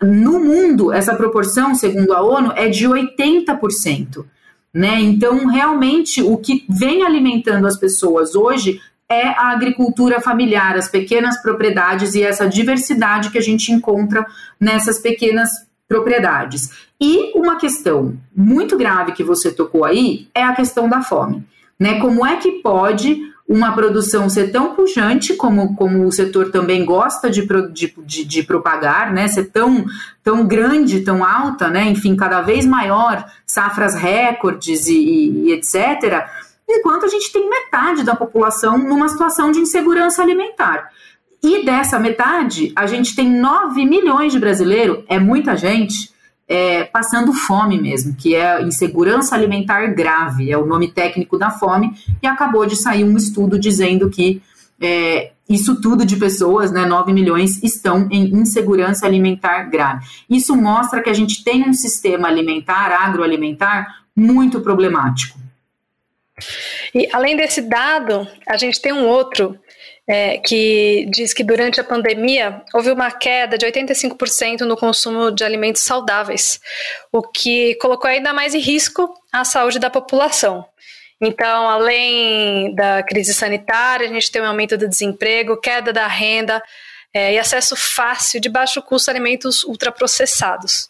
No mundo, essa proporção, segundo a ONU, é de 80%. Né? Então, realmente, o que vem alimentando as pessoas hoje é a agricultura familiar, as pequenas propriedades e essa diversidade que a gente encontra nessas pequenas propriedades. E uma questão muito grave que você tocou aí é a questão da fome. Né? Como é que pode uma produção ser tão pujante como, como o setor também gosta de, de, de, propagar, né? Ser tão, tão grande, tão alta, né? Enfim, cada vez maior, safras recordes e, e, e etc enquanto a gente tem metade da população numa situação de insegurança alimentar. E dessa metade, a gente tem 9 milhões de brasileiros, é muita gente, é, passando fome mesmo, que é insegurança alimentar grave, é o nome técnico da fome, e acabou de sair um estudo dizendo que é, isso tudo de pessoas, né, 9 milhões, estão em insegurança alimentar grave. Isso mostra que a gente tem um sistema alimentar, agroalimentar, muito problemático. E além desse dado, a gente tem um outro é, que diz que durante a pandemia houve uma queda de 85% no consumo de alimentos saudáveis, o que colocou ainda mais em risco a saúde da população. Então, além da crise sanitária, a gente tem um aumento do desemprego, queda da renda é, e acesso fácil de baixo custo a alimentos ultraprocessados.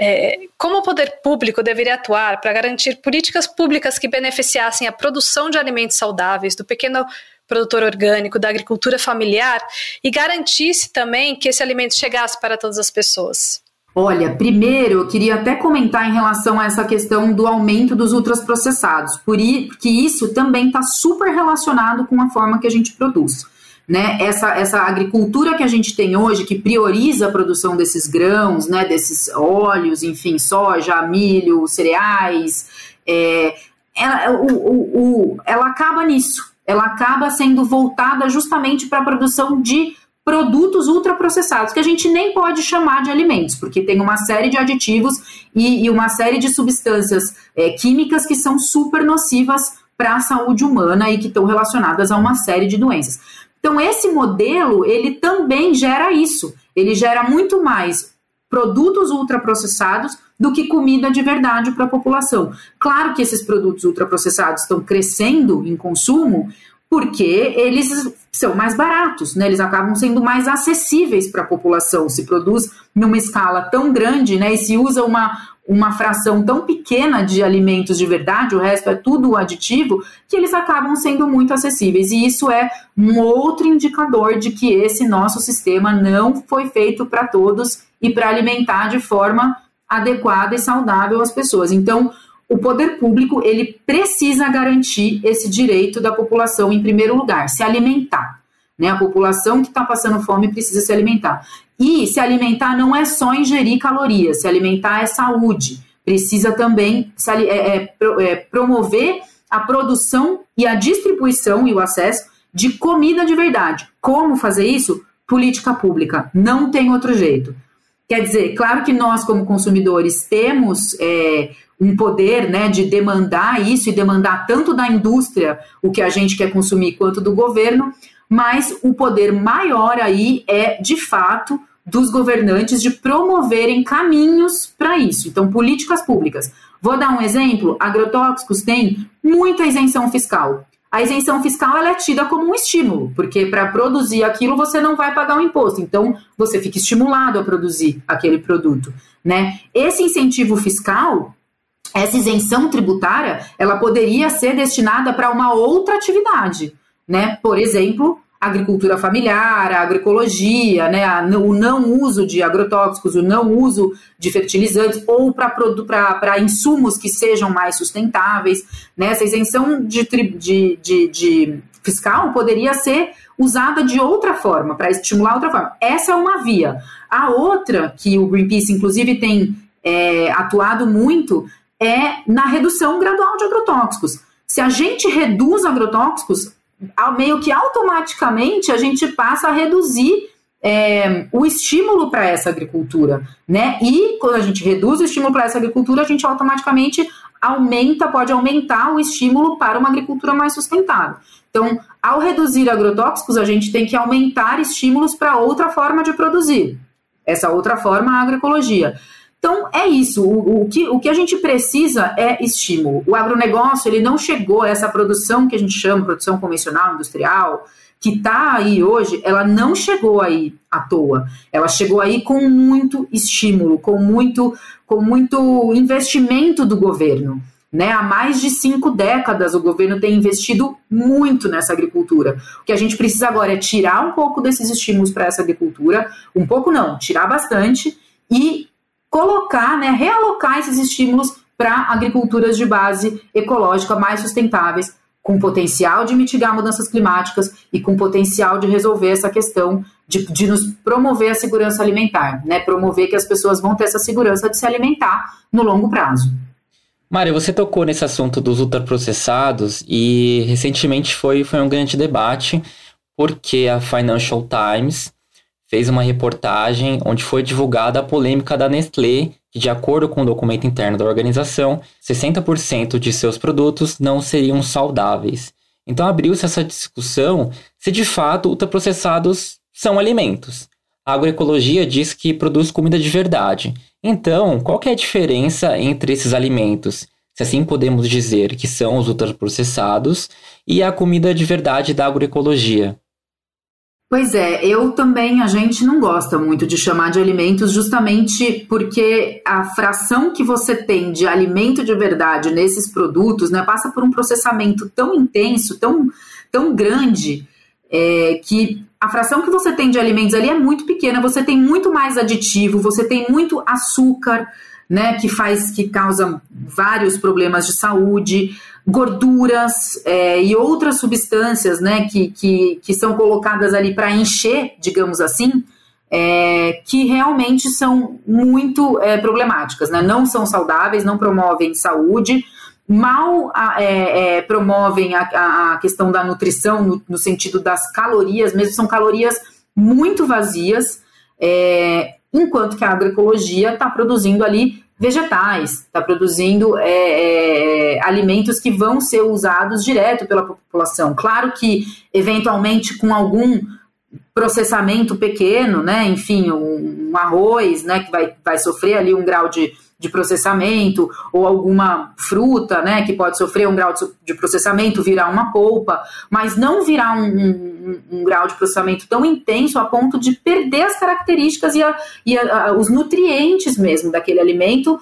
É, como o poder público deveria atuar para garantir políticas públicas que beneficiassem a produção de alimentos saudáveis, do pequeno produtor orgânico, da agricultura familiar e garantisse também que esse alimento chegasse para todas as pessoas? Olha, primeiro eu queria até comentar em relação a essa questão do aumento dos ultraprocessados, porque isso também está super relacionado com a forma que a gente produz né, essa, essa agricultura que a gente tem hoje, que prioriza a produção desses grãos, né, desses óleos, enfim, soja, milho, cereais, é, ela, o, o, o, ela acaba nisso, ela acaba sendo voltada justamente para a produção de produtos ultraprocessados, que a gente nem pode chamar de alimentos, porque tem uma série de aditivos e, e uma série de substâncias é, químicas que são super nocivas para a saúde humana e que estão relacionadas a uma série de doenças. Então, esse modelo, ele também gera isso. Ele gera muito mais produtos ultraprocessados do que comida de verdade para a população. Claro que esses produtos ultraprocessados estão crescendo em consumo porque eles são mais baratos, né? Eles acabam sendo mais acessíveis para a população. Se produz numa escala tão grande, né? E se usa uma, uma fração tão pequena de alimentos de verdade, o resto é tudo aditivo, que eles acabam sendo muito acessíveis. E isso é um outro indicador de que esse nosso sistema não foi feito para todos e para alimentar de forma adequada e saudável as pessoas. Então, o poder público ele precisa garantir esse direito da população em primeiro lugar, se alimentar. Né? A população que está passando fome precisa se alimentar. E se alimentar não é só ingerir calorias, se alimentar é saúde. precisa também é, é, é, promover a produção e a distribuição e o acesso de comida de verdade. Como fazer isso? Política pública. Não tem outro jeito. Quer dizer, claro que nós, como consumidores, temos é, um poder né, de demandar isso e demandar tanto da indústria o que a gente quer consumir quanto do governo, mas o poder maior aí é, de fato, dos governantes de promoverem caminhos para isso. Então, políticas públicas. Vou dar um exemplo: agrotóxicos têm muita isenção fiscal. A isenção fiscal é tida como um estímulo, porque para produzir aquilo você não vai pagar o imposto, então você fica estimulado a produzir aquele produto, né? Esse incentivo fiscal essa isenção tributária ela poderia ser destinada para uma outra atividade, né? Por exemplo, agricultura familiar, a agroecologia, né? A, o não uso de agrotóxicos, o não uso de fertilizantes ou para insumos que sejam mais sustentáveis. Né? Essa isenção de, de, de, de fiscal poderia ser usada de outra forma, para estimular outra forma. Essa é uma via. A outra, que o Greenpeace, inclusive, tem é, atuado muito, é na redução gradual de agrotóxicos. Se a gente reduz agrotóxicos, meio que automaticamente a gente passa a reduzir é, o estímulo para essa agricultura, né? E quando a gente reduz o estímulo para essa agricultura, a gente automaticamente aumenta, pode aumentar o estímulo para uma agricultura mais sustentável. Então, ao reduzir agrotóxicos, a gente tem que aumentar estímulos para outra forma de produzir. Essa outra forma é a agroecologia. Então, é isso. O, o, que, o que a gente precisa é estímulo. O agronegócio, ele não chegou a essa produção que a gente chama produção convencional, industrial, que está aí hoje, ela não chegou aí à toa. Ela chegou aí com muito estímulo, com muito, com muito investimento do governo. Né? Há mais de cinco décadas o governo tem investido muito nessa agricultura. O que a gente precisa agora é tirar um pouco desses estímulos para essa agricultura, um pouco não, tirar bastante e colocar, né, realocar esses estímulos para agriculturas de base ecológica mais sustentáveis, com potencial de mitigar mudanças climáticas e com potencial de resolver essa questão de, de nos promover a segurança alimentar, né? Promover que as pessoas vão ter essa segurança de se alimentar no longo prazo. Mário, você tocou nesse assunto dos ultraprocessados e recentemente foi, foi um grande debate porque a Financial Times fez uma reportagem onde foi divulgada a polêmica da Nestlé, que, de acordo com o documento interno da organização, 60% de seus produtos não seriam saudáveis. Então abriu-se essa discussão se de fato ultraprocessados são alimentos. A agroecologia diz que produz comida de verdade. Então, qual é a diferença entre esses alimentos? Se assim podemos dizer que são os ultraprocessados e a comida de verdade da agroecologia. Pois é, eu também, a gente não gosta muito de chamar de alimentos justamente porque a fração que você tem de alimento de verdade nesses produtos, né, passa por um processamento tão intenso, tão, tão grande, é, que a fração que você tem de alimentos ali é muito pequena, você tem muito mais aditivo, você tem muito açúcar, né, que faz, que causa vários problemas de saúde, gorduras é, e outras substâncias né, que, que, que são colocadas ali para encher, digamos assim, é, que realmente são muito é, problemáticas, né? não são saudáveis, não promovem saúde, mal é, é, promovem a, a, questão da nutrição no, no, sentido das calorias, mesmo são calorias muito vazias, é, enquanto que a agroecologia está produzindo ali vegetais, está produzindo é, é, alimentos que vão ser usados direto pela população. Claro que, eventualmente, com algum processamento pequeno, né, enfim, um, um arroz, né, que vai, vai sofrer ali um grau de de processamento, ou alguma fruta, né, que pode sofrer um grau de processamento, virar uma polpa, mas não virar um, um, um grau de processamento tão intenso a ponto de perder as características e, a, e a, os nutrientes mesmo daquele alimento.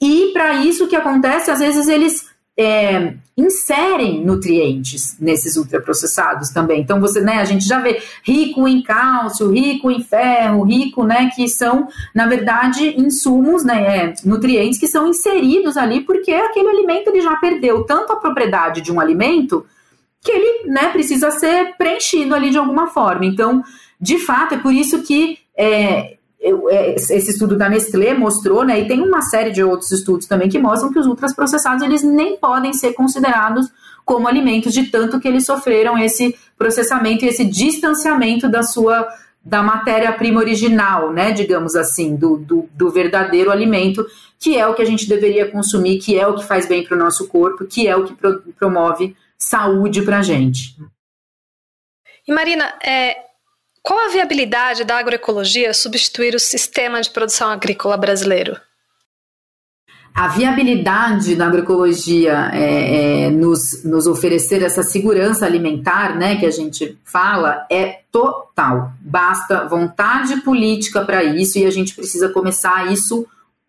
E para isso que acontece, às vezes eles é, inserem nutrientes nesses ultraprocessados também. Então você, né, a gente já vê rico em cálcio, rico em ferro, rico, né, que são na verdade insumos, né, é, nutrientes que são inseridos ali porque aquele alimento ele já perdeu tanto a propriedade de um alimento que ele, né, precisa ser preenchido ali de alguma forma. Então, de fato, é por isso que é, é, esse estudo da Nestlé mostrou, né, e tem uma série de outros estudos também que mostram que os ultraprocessados eles nem podem ser considerados como alimentos de tanto que eles sofreram esse processamento e esse distanciamento da sua da matéria-prima original, né, digamos assim, do, do, do, verdadeiro alimento, que é o que a gente deveria consumir, que é o que faz bem para o nosso corpo, que é o que pro, promove saúde para a gente. E Marina, é, qual a viabilidade da agroecologia substituir o sistema de produção agrícola brasileiro? A viabilidade da agroecologia é, é, nos, nos oferecer essa segurança alimentar, né, que a gente fala, é total. Basta vontade política para isso e a gente precisa começar isso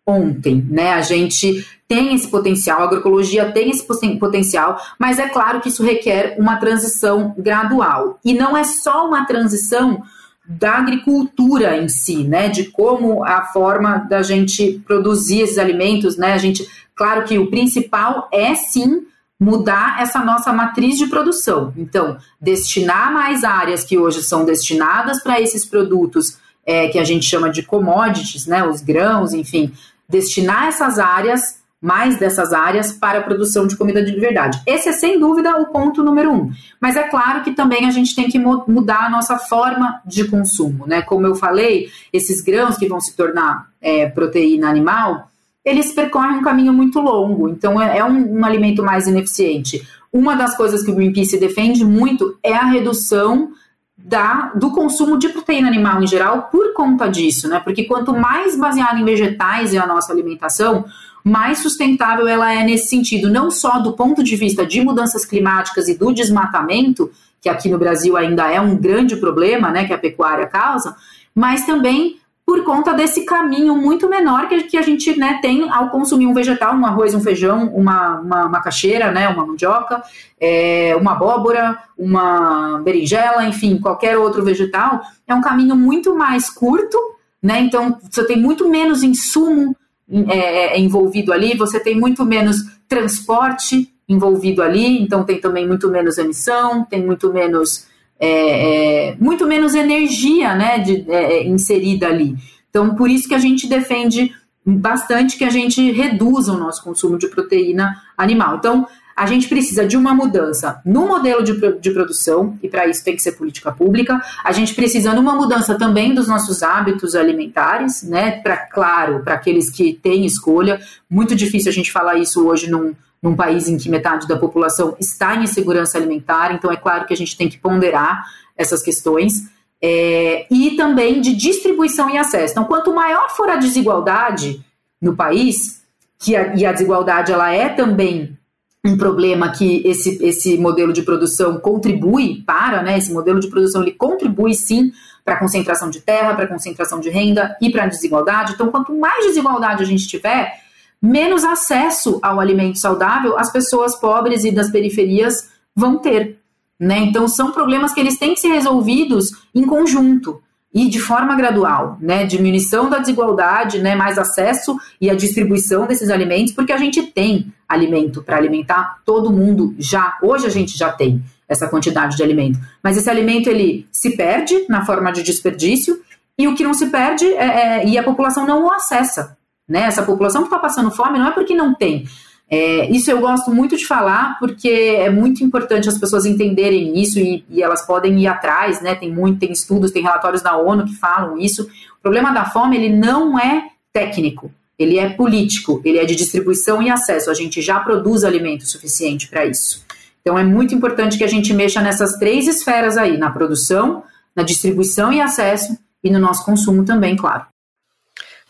ontem, né? A gente tem esse potencial, a agroecologia tem esse potencial, mas é claro que isso requer uma transição gradual. E não é só uma transição da agricultura em si, né, de como a forma da gente produzir esses alimentos, né, a gente, claro que o principal é sim mudar essa nossa matriz de produção. Então, destinar mais áreas que hoje são destinadas para esses produtos é, que a gente chama de commodities, né, os grãos, enfim, destinar essas áreas mais dessas áreas para a produção de comida de verdade. Esse é sem dúvida o ponto número um. Mas é claro que também a gente tem que mudar a nossa forma de consumo, né? Como eu falei, esses grãos que vão se tornar é, proteína animal, eles percorrem um caminho muito longo, então é, é um, um alimento mais ineficiente. Uma das coisas que o Greenpeace defende muito é a redução da, do consumo de proteína animal em geral por conta disso, né? Porque quanto mais baseada em vegetais é a nossa alimentação, mais sustentável ela é nesse sentido, não só do ponto de vista de mudanças climáticas e do desmatamento, que aqui no Brasil ainda é um grande problema, né, que a pecuária causa, mas também por conta desse caminho muito menor que, que a gente né, tem ao consumir um vegetal, um arroz, um feijão, uma, uma macaxeira, né, uma mandioca, é, uma abóbora, uma berinjela, enfim, qualquer outro vegetal, é um caminho muito mais curto, né, então você tem muito menos insumo é, é, é, envolvido ali, você tem muito menos transporte envolvido ali, então tem também muito menos emissão, tem muito menos é, é, muito menos energia né, de, é, inserida ali. Então, por isso que a gente defende bastante que a gente reduza o nosso consumo de proteína animal. Então, a gente precisa de uma mudança no modelo de, de produção, e para isso tem que ser política pública. A gente precisa de uma mudança também dos nossos hábitos alimentares, né? Para, claro, para aqueles que têm escolha. Muito difícil a gente falar isso hoje num, num país em que metade da população está em insegurança alimentar, então é claro que a gente tem que ponderar essas questões. É, e também de distribuição e acesso. Então, quanto maior for a desigualdade no país, que a, e a desigualdade ela é também um problema que esse, esse modelo de produção contribui para, né? Esse modelo de produção ele contribui sim para a concentração de terra, para a concentração de renda e para a desigualdade. Então, quanto mais desigualdade a gente tiver, menos acesso ao alimento saudável as pessoas pobres e das periferias vão ter. Né? Então, são problemas que eles têm que ser resolvidos em conjunto e de forma gradual, né? Diminuição da desigualdade, né? Mais acesso e a distribuição desses alimentos, porque a gente tem alimento para alimentar todo mundo já. Hoje a gente já tem essa quantidade de alimento, mas esse alimento ele se perde na forma de desperdício e o que não se perde é, é e a população não o acessa, né? Essa população que está passando fome não é porque não tem, é, isso eu gosto muito de falar porque é muito importante as pessoas entenderem isso e, e, elas podem ir atrás, né? Tem muito, tem estudos, tem relatórios da ONU que falam isso. O problema da fome ele não é técnico, ele é político, ele é de distribuição e acesso. A gente já produz alimento suficiente para isso. Então é muito importante que a gente mexa nessas três esferas aí, na produção, na distribuição e acesso e no nosso consumo também, claro.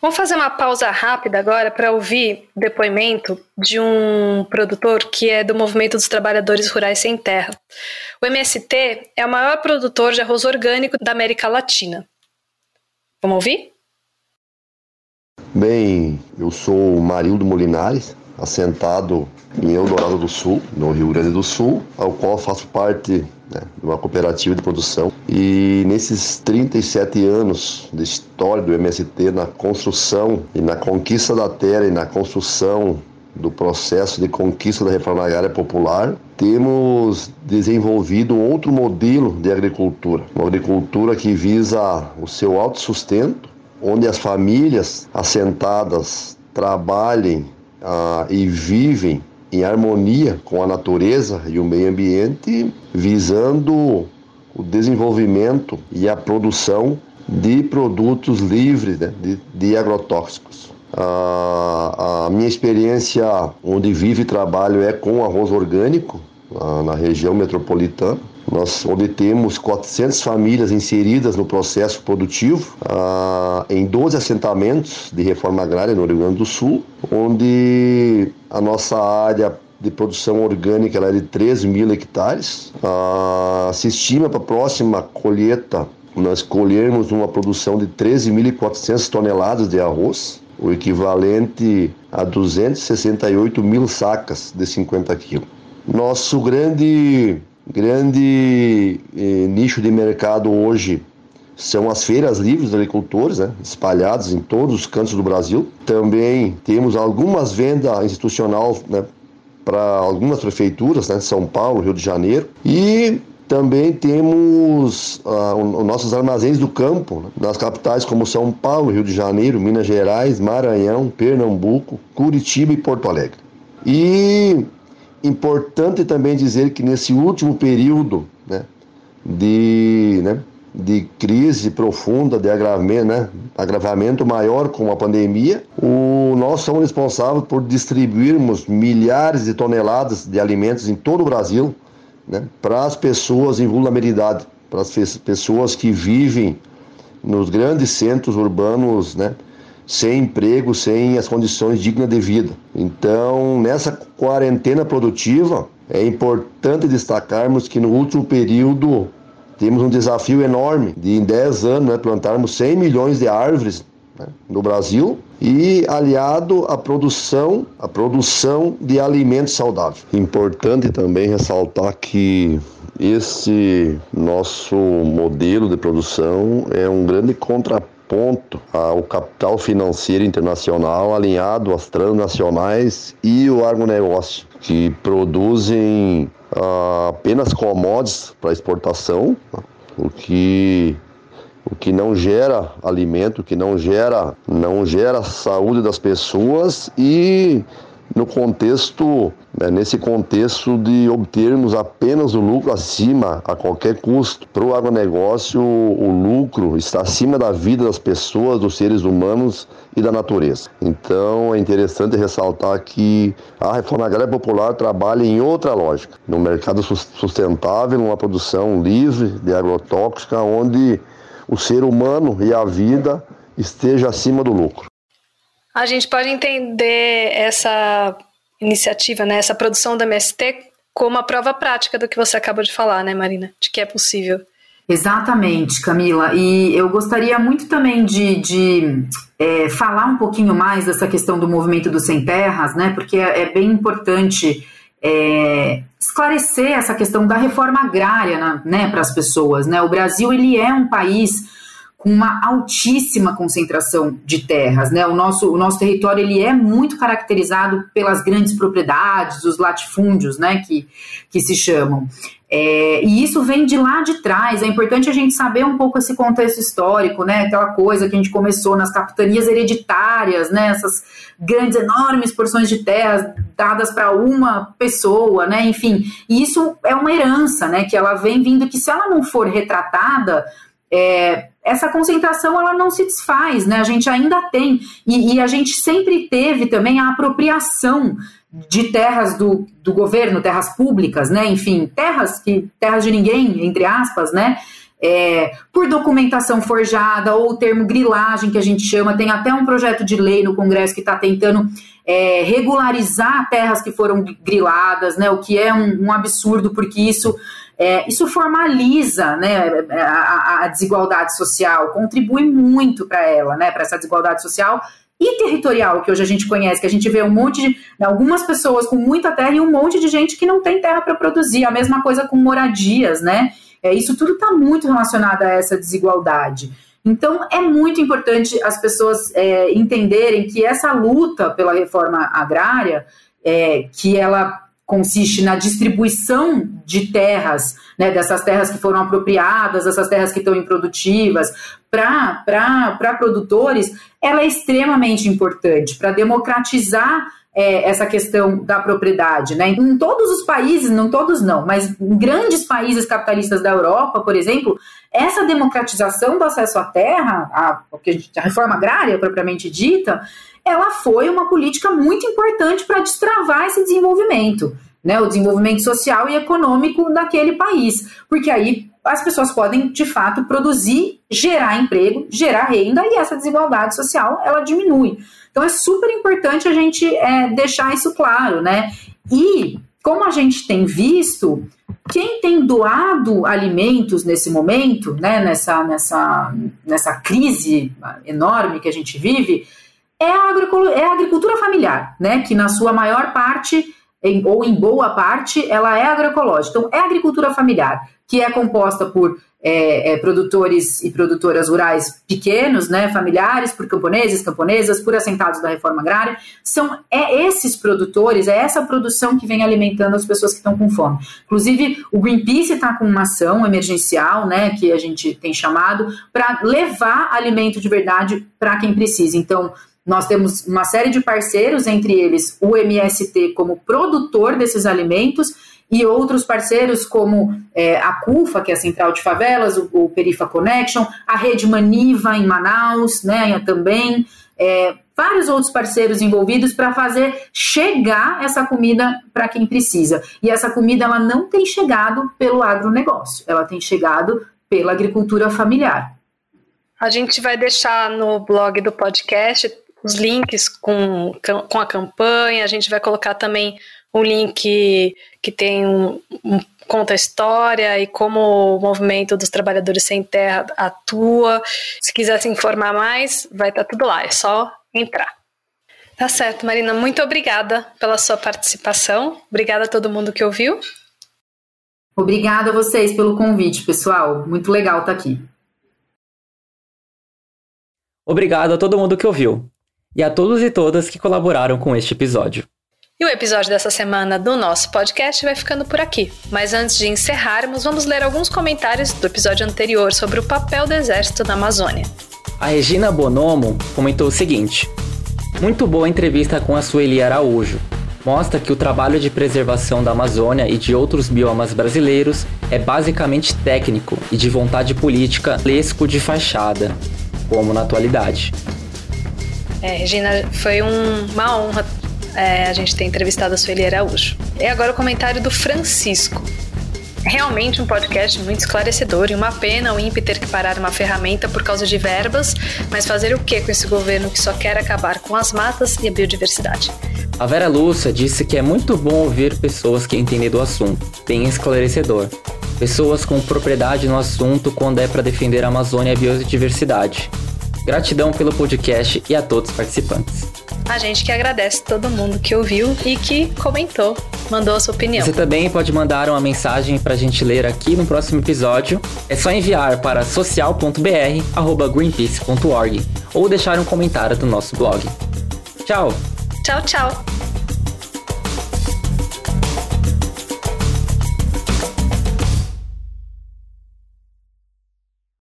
Vamos fazer uma pausa rápida agora para ouvir o depoimento de um produtor que é do Movimento dos Trabalhadores Rurais Sem Terra. O MST é o maior produtor de arroz orgânico da América Latina. Vamos ouvir? Bem, eu sou Marildo Molinares, assentado em Eldorado do Sul, no Rio Grande do Sul, ao qual faço parte né, uma cooperativa de produção. E nesses 37 anos de história do MST na construção e na conquista da terra e na construção do processo de conquista da reforma agrária popular, temos desenvolvido outro modelo de agricultura, uma agricultura que visa o seu autossustento, onde as famílias assentadas trabalhem ah, e vivem em harmonia com a natureza e o meio ambiente, visando o desenvolvimento e a produção de produtos livres né, de, de agrotóxicos. A, a, minha experiência onde vivo e trabalho é com arroz orgânico, na região metropolitana. Nós, onde temos 400 famílias inseridas no processo produtivo, ah, em 12 assentamentos de reforma agrária no Rio Grande do Sul, onde a nossa área de produção orgânica é de 13 mil hectares. Ah, se estima para a próxima colheita nós colhermos uma produção de 13.400 toneladas de arroz, o equivalente a 268 mil sacas de 50 quilos. Nosso grande, grande eh, nicho de mercado hoje são as feiras livres de agricultores, né, espalhadas em todos os cantos do Brasil. Também temos algumas vendas institucional né, para algumas prefeituras, né, São Paulo, Rio de Janeiro. E também temos ah, os nossos armazéns do campo, né, nas capitais como São Paulo, Rio de Janeiro, Minas Gerais, Maranhão, Pernambuco, Curitiba e Porto Alegre. E Importante também dizer que nesse último período né, de, né, de crise profunda, de agravamento, né, agravamento maior com a pandemia, o, nós somos responsáveis por distribuirmos milhares de toneladas de alimentos em todo o Brasil né, para as pessoas em vulnerabilidade, para as pessoas que vivem nos grandes centros urbanos, né, sem emprego, sem as condições dignas de vida. Então, nessa quarentena produtiva, é importante destacarmos que no último período temos um desafio enorme de em 10 anos né, plantarmos 100 milhões de árvores né, no Brasil e aliado à produção, à produção de alimentos saudáveis. Importante também ressaltar que esse nosso modelo de produção é um grande contraponto ponto ao capital financeiro internacional alinhado às transnacionais e o agronegócio, que produzem apenas commodities para exportação, o que o que não gera alimento, o que não gera não gera saúde das pessoas e no contexto, né, nesse contexto de obtermos apenas o lucro acima a qualquer custo. Para o agronegócio, o lucro está acima da vida das pessoas, dos seres humanos e da natureza. Então é interessante ressaltar que a reforma agrária popular trabalha em outra lógica, no mercado sustentável, numa produção livre de agrotóxica, onde o ser humano e a vida esteja acima do lucro. A gente pode entender essa iniciativa, né, essa produção da MST como a prova prática do que você acabou de falar, né, Marina? De que é possível. Exatamente, Camila. E eu gostaria muito também de, de é, falar um pouquinho mais dessa questão do movimento dos sem terras, né? Porque é, é bem importante é, esclarecer essa questão da reforma agrária, né, para as pessoas. Né? O Brasil ele é um país com uma altíssima concentração de terras, né? O nosso, o nosso território ele é muito caracterizado pelas grandes propriedades, os latifúndios, né? Que, que se chamam. É, e isso vem de lá de trás. É importante a gente saber um pouco esse contexto histórico, né? Aquela coisa que a gente começou nas capitanias hereditárias, né? Essas grandes, enormes porções de terras dadas para uma pessoa, né? Enfim, e isso é uma herança, né? Que ela vem vindo que se ela não for retratada é, essa concentração ela não se desfaz, né? A gente ainda tem e, e, a gente sempre teve também a apropriação de terras do, do governo, terras públicas, né? Enfim, terras que terras de ninguém, entre aspas, né? É, por documentação forjada ou o termo grilagem que a gente chama, tem até um projeto de lei no Congresso que está tentando é, regularizar terras que foram griladas, né? O que é um, um absurdo porque isso é, isso formaliza né, a, a, desigualdade social, contribui muito para ela, né, para essa desigualdade social e territorial que hoje a gente conhece, que a gente vê um monte de algumas pessoas com muita terra e um monte de gente que não tem terra para produzir. A mesma coisa com moradias, né? É, isso tudo está muito relacionado a essa desigualdade. Então é muito importante as pessoas é, entenderem que essa luta pela reforma agrária, é, que ela consiste na distribuição de terras, né, dessas terras que foram apropriadas, dessas terras que estão improdutivas, para produtores, ela é extremamente importante para democratizar é, essa questão da propriedade. Né? Em todos os países, não todos não, mas em grandes países capitalistas da Europa, por exemplo, essa democratização do acesso à terra, a, a reforma agrária propriamente dita, ela foi uma política muito importante para destravar esse desenvolvimento. Né, o desenvolvimento social e econômico daquele país, porque aí as pessoas podem de fato produzir, gerar emprego, gerar renda e essa desigualdade social ela diminui. Então é super importante a gente é, deixar isso claro, né? E como a gente tem visto, quem tem doado alimentos nesse momento, né, nessa, nessa, nessa crise enorme que a gente vive, é a, é a agricultura familiar, né, que na sua maior parte, em, ou em boa parte, ela é agroecológica. Então, é agricultura familiar, que é composta por é, é, produtores e produtoras rurais pequenos, né, familiares, por camponeses, camponesas, por assentados da reforma agrária, são é esses produtores, é essa produção que vem alimentando as pessoas que estão com fome. Inclusive, o Greenpeace está com uma ação emergencial, né, que a gente tem chamado, para levar alimento de verdade para quem precisa. Então, nós temos uma série de parceiros, entre eles o MST como produtor desses alimentos e outros parceiros como é, a CUFA, que é a Central de Favelas, o, o, Perifa Connection, a Rede Maniva em Manaus, né, também, é, vários outros parceiros envolvidos para fazer chegar essa comida para quem precisa. E essa comida ela não tem chegado pelo agronegócio, ela tem chegado pela agricultura familiar. A gente vai deixar no blog do podcast os links com, com a campanha, a gente vai colocar também um link que tem um, um conta a história e como o movimento dos trabalhadores sem terra atua. Se quiser se informar mais, vai estar tá tudo lá, é só entrar. Tá certo, Marina, muito obrigada pela sua participação. Obrigada a todo mundo que ouviu. Obrigada a vocês pelo convite, pessoal. Muito legal estar tá aqui. Obrigado a todo mundo que ouviu e a todos e todas que colaboraram com este episódio. E o episódio dessa semana do nosso podcast vai ficando por aqui. Mas antes de encerrarmos, vamos ler alguns comentários do episódio anterior sobre o papel do exército na Amazônia. A Regina Bonomo comentou o seguinte: Muito boa entrevista com a Sueli Araújo. Mostra que o trabalho de preservação da Amazônia e de outros biomas brasileiros é basicamente técnico e de vontade política lesco de fachada, como na atualidade. É, Regina, foi um, uma honra é, a gente tem entrevistado a Sueli Araújo. E agora o comentário do Francisco. Realmente um podcast muito esclarecedor e uma pena o INPE ter que parar uma ferramenta por causa de verbas, mas fazer o que com esse governo que só quer acabar com as matas e a biodiversidade? A Vera Lúcia disse que é muito bom ouvir pessoas que entendem do assunto, bem esclarecedor. Pessoas com propriedade no assunto quando é para defender a Amazônia e a biodiversidade. Gratidão pelo podcast e a todos os participantes. A gente que agradece todo mundo que ouviu e que comentou, mandou a sua opinião. Você também pode mandar uma mensagem para a gente ler aqui no próximo episódio. É só enviar para social.br@greenpeace.org ou deixar um comentário no nosso blog. Tchau. Tchau, tchau.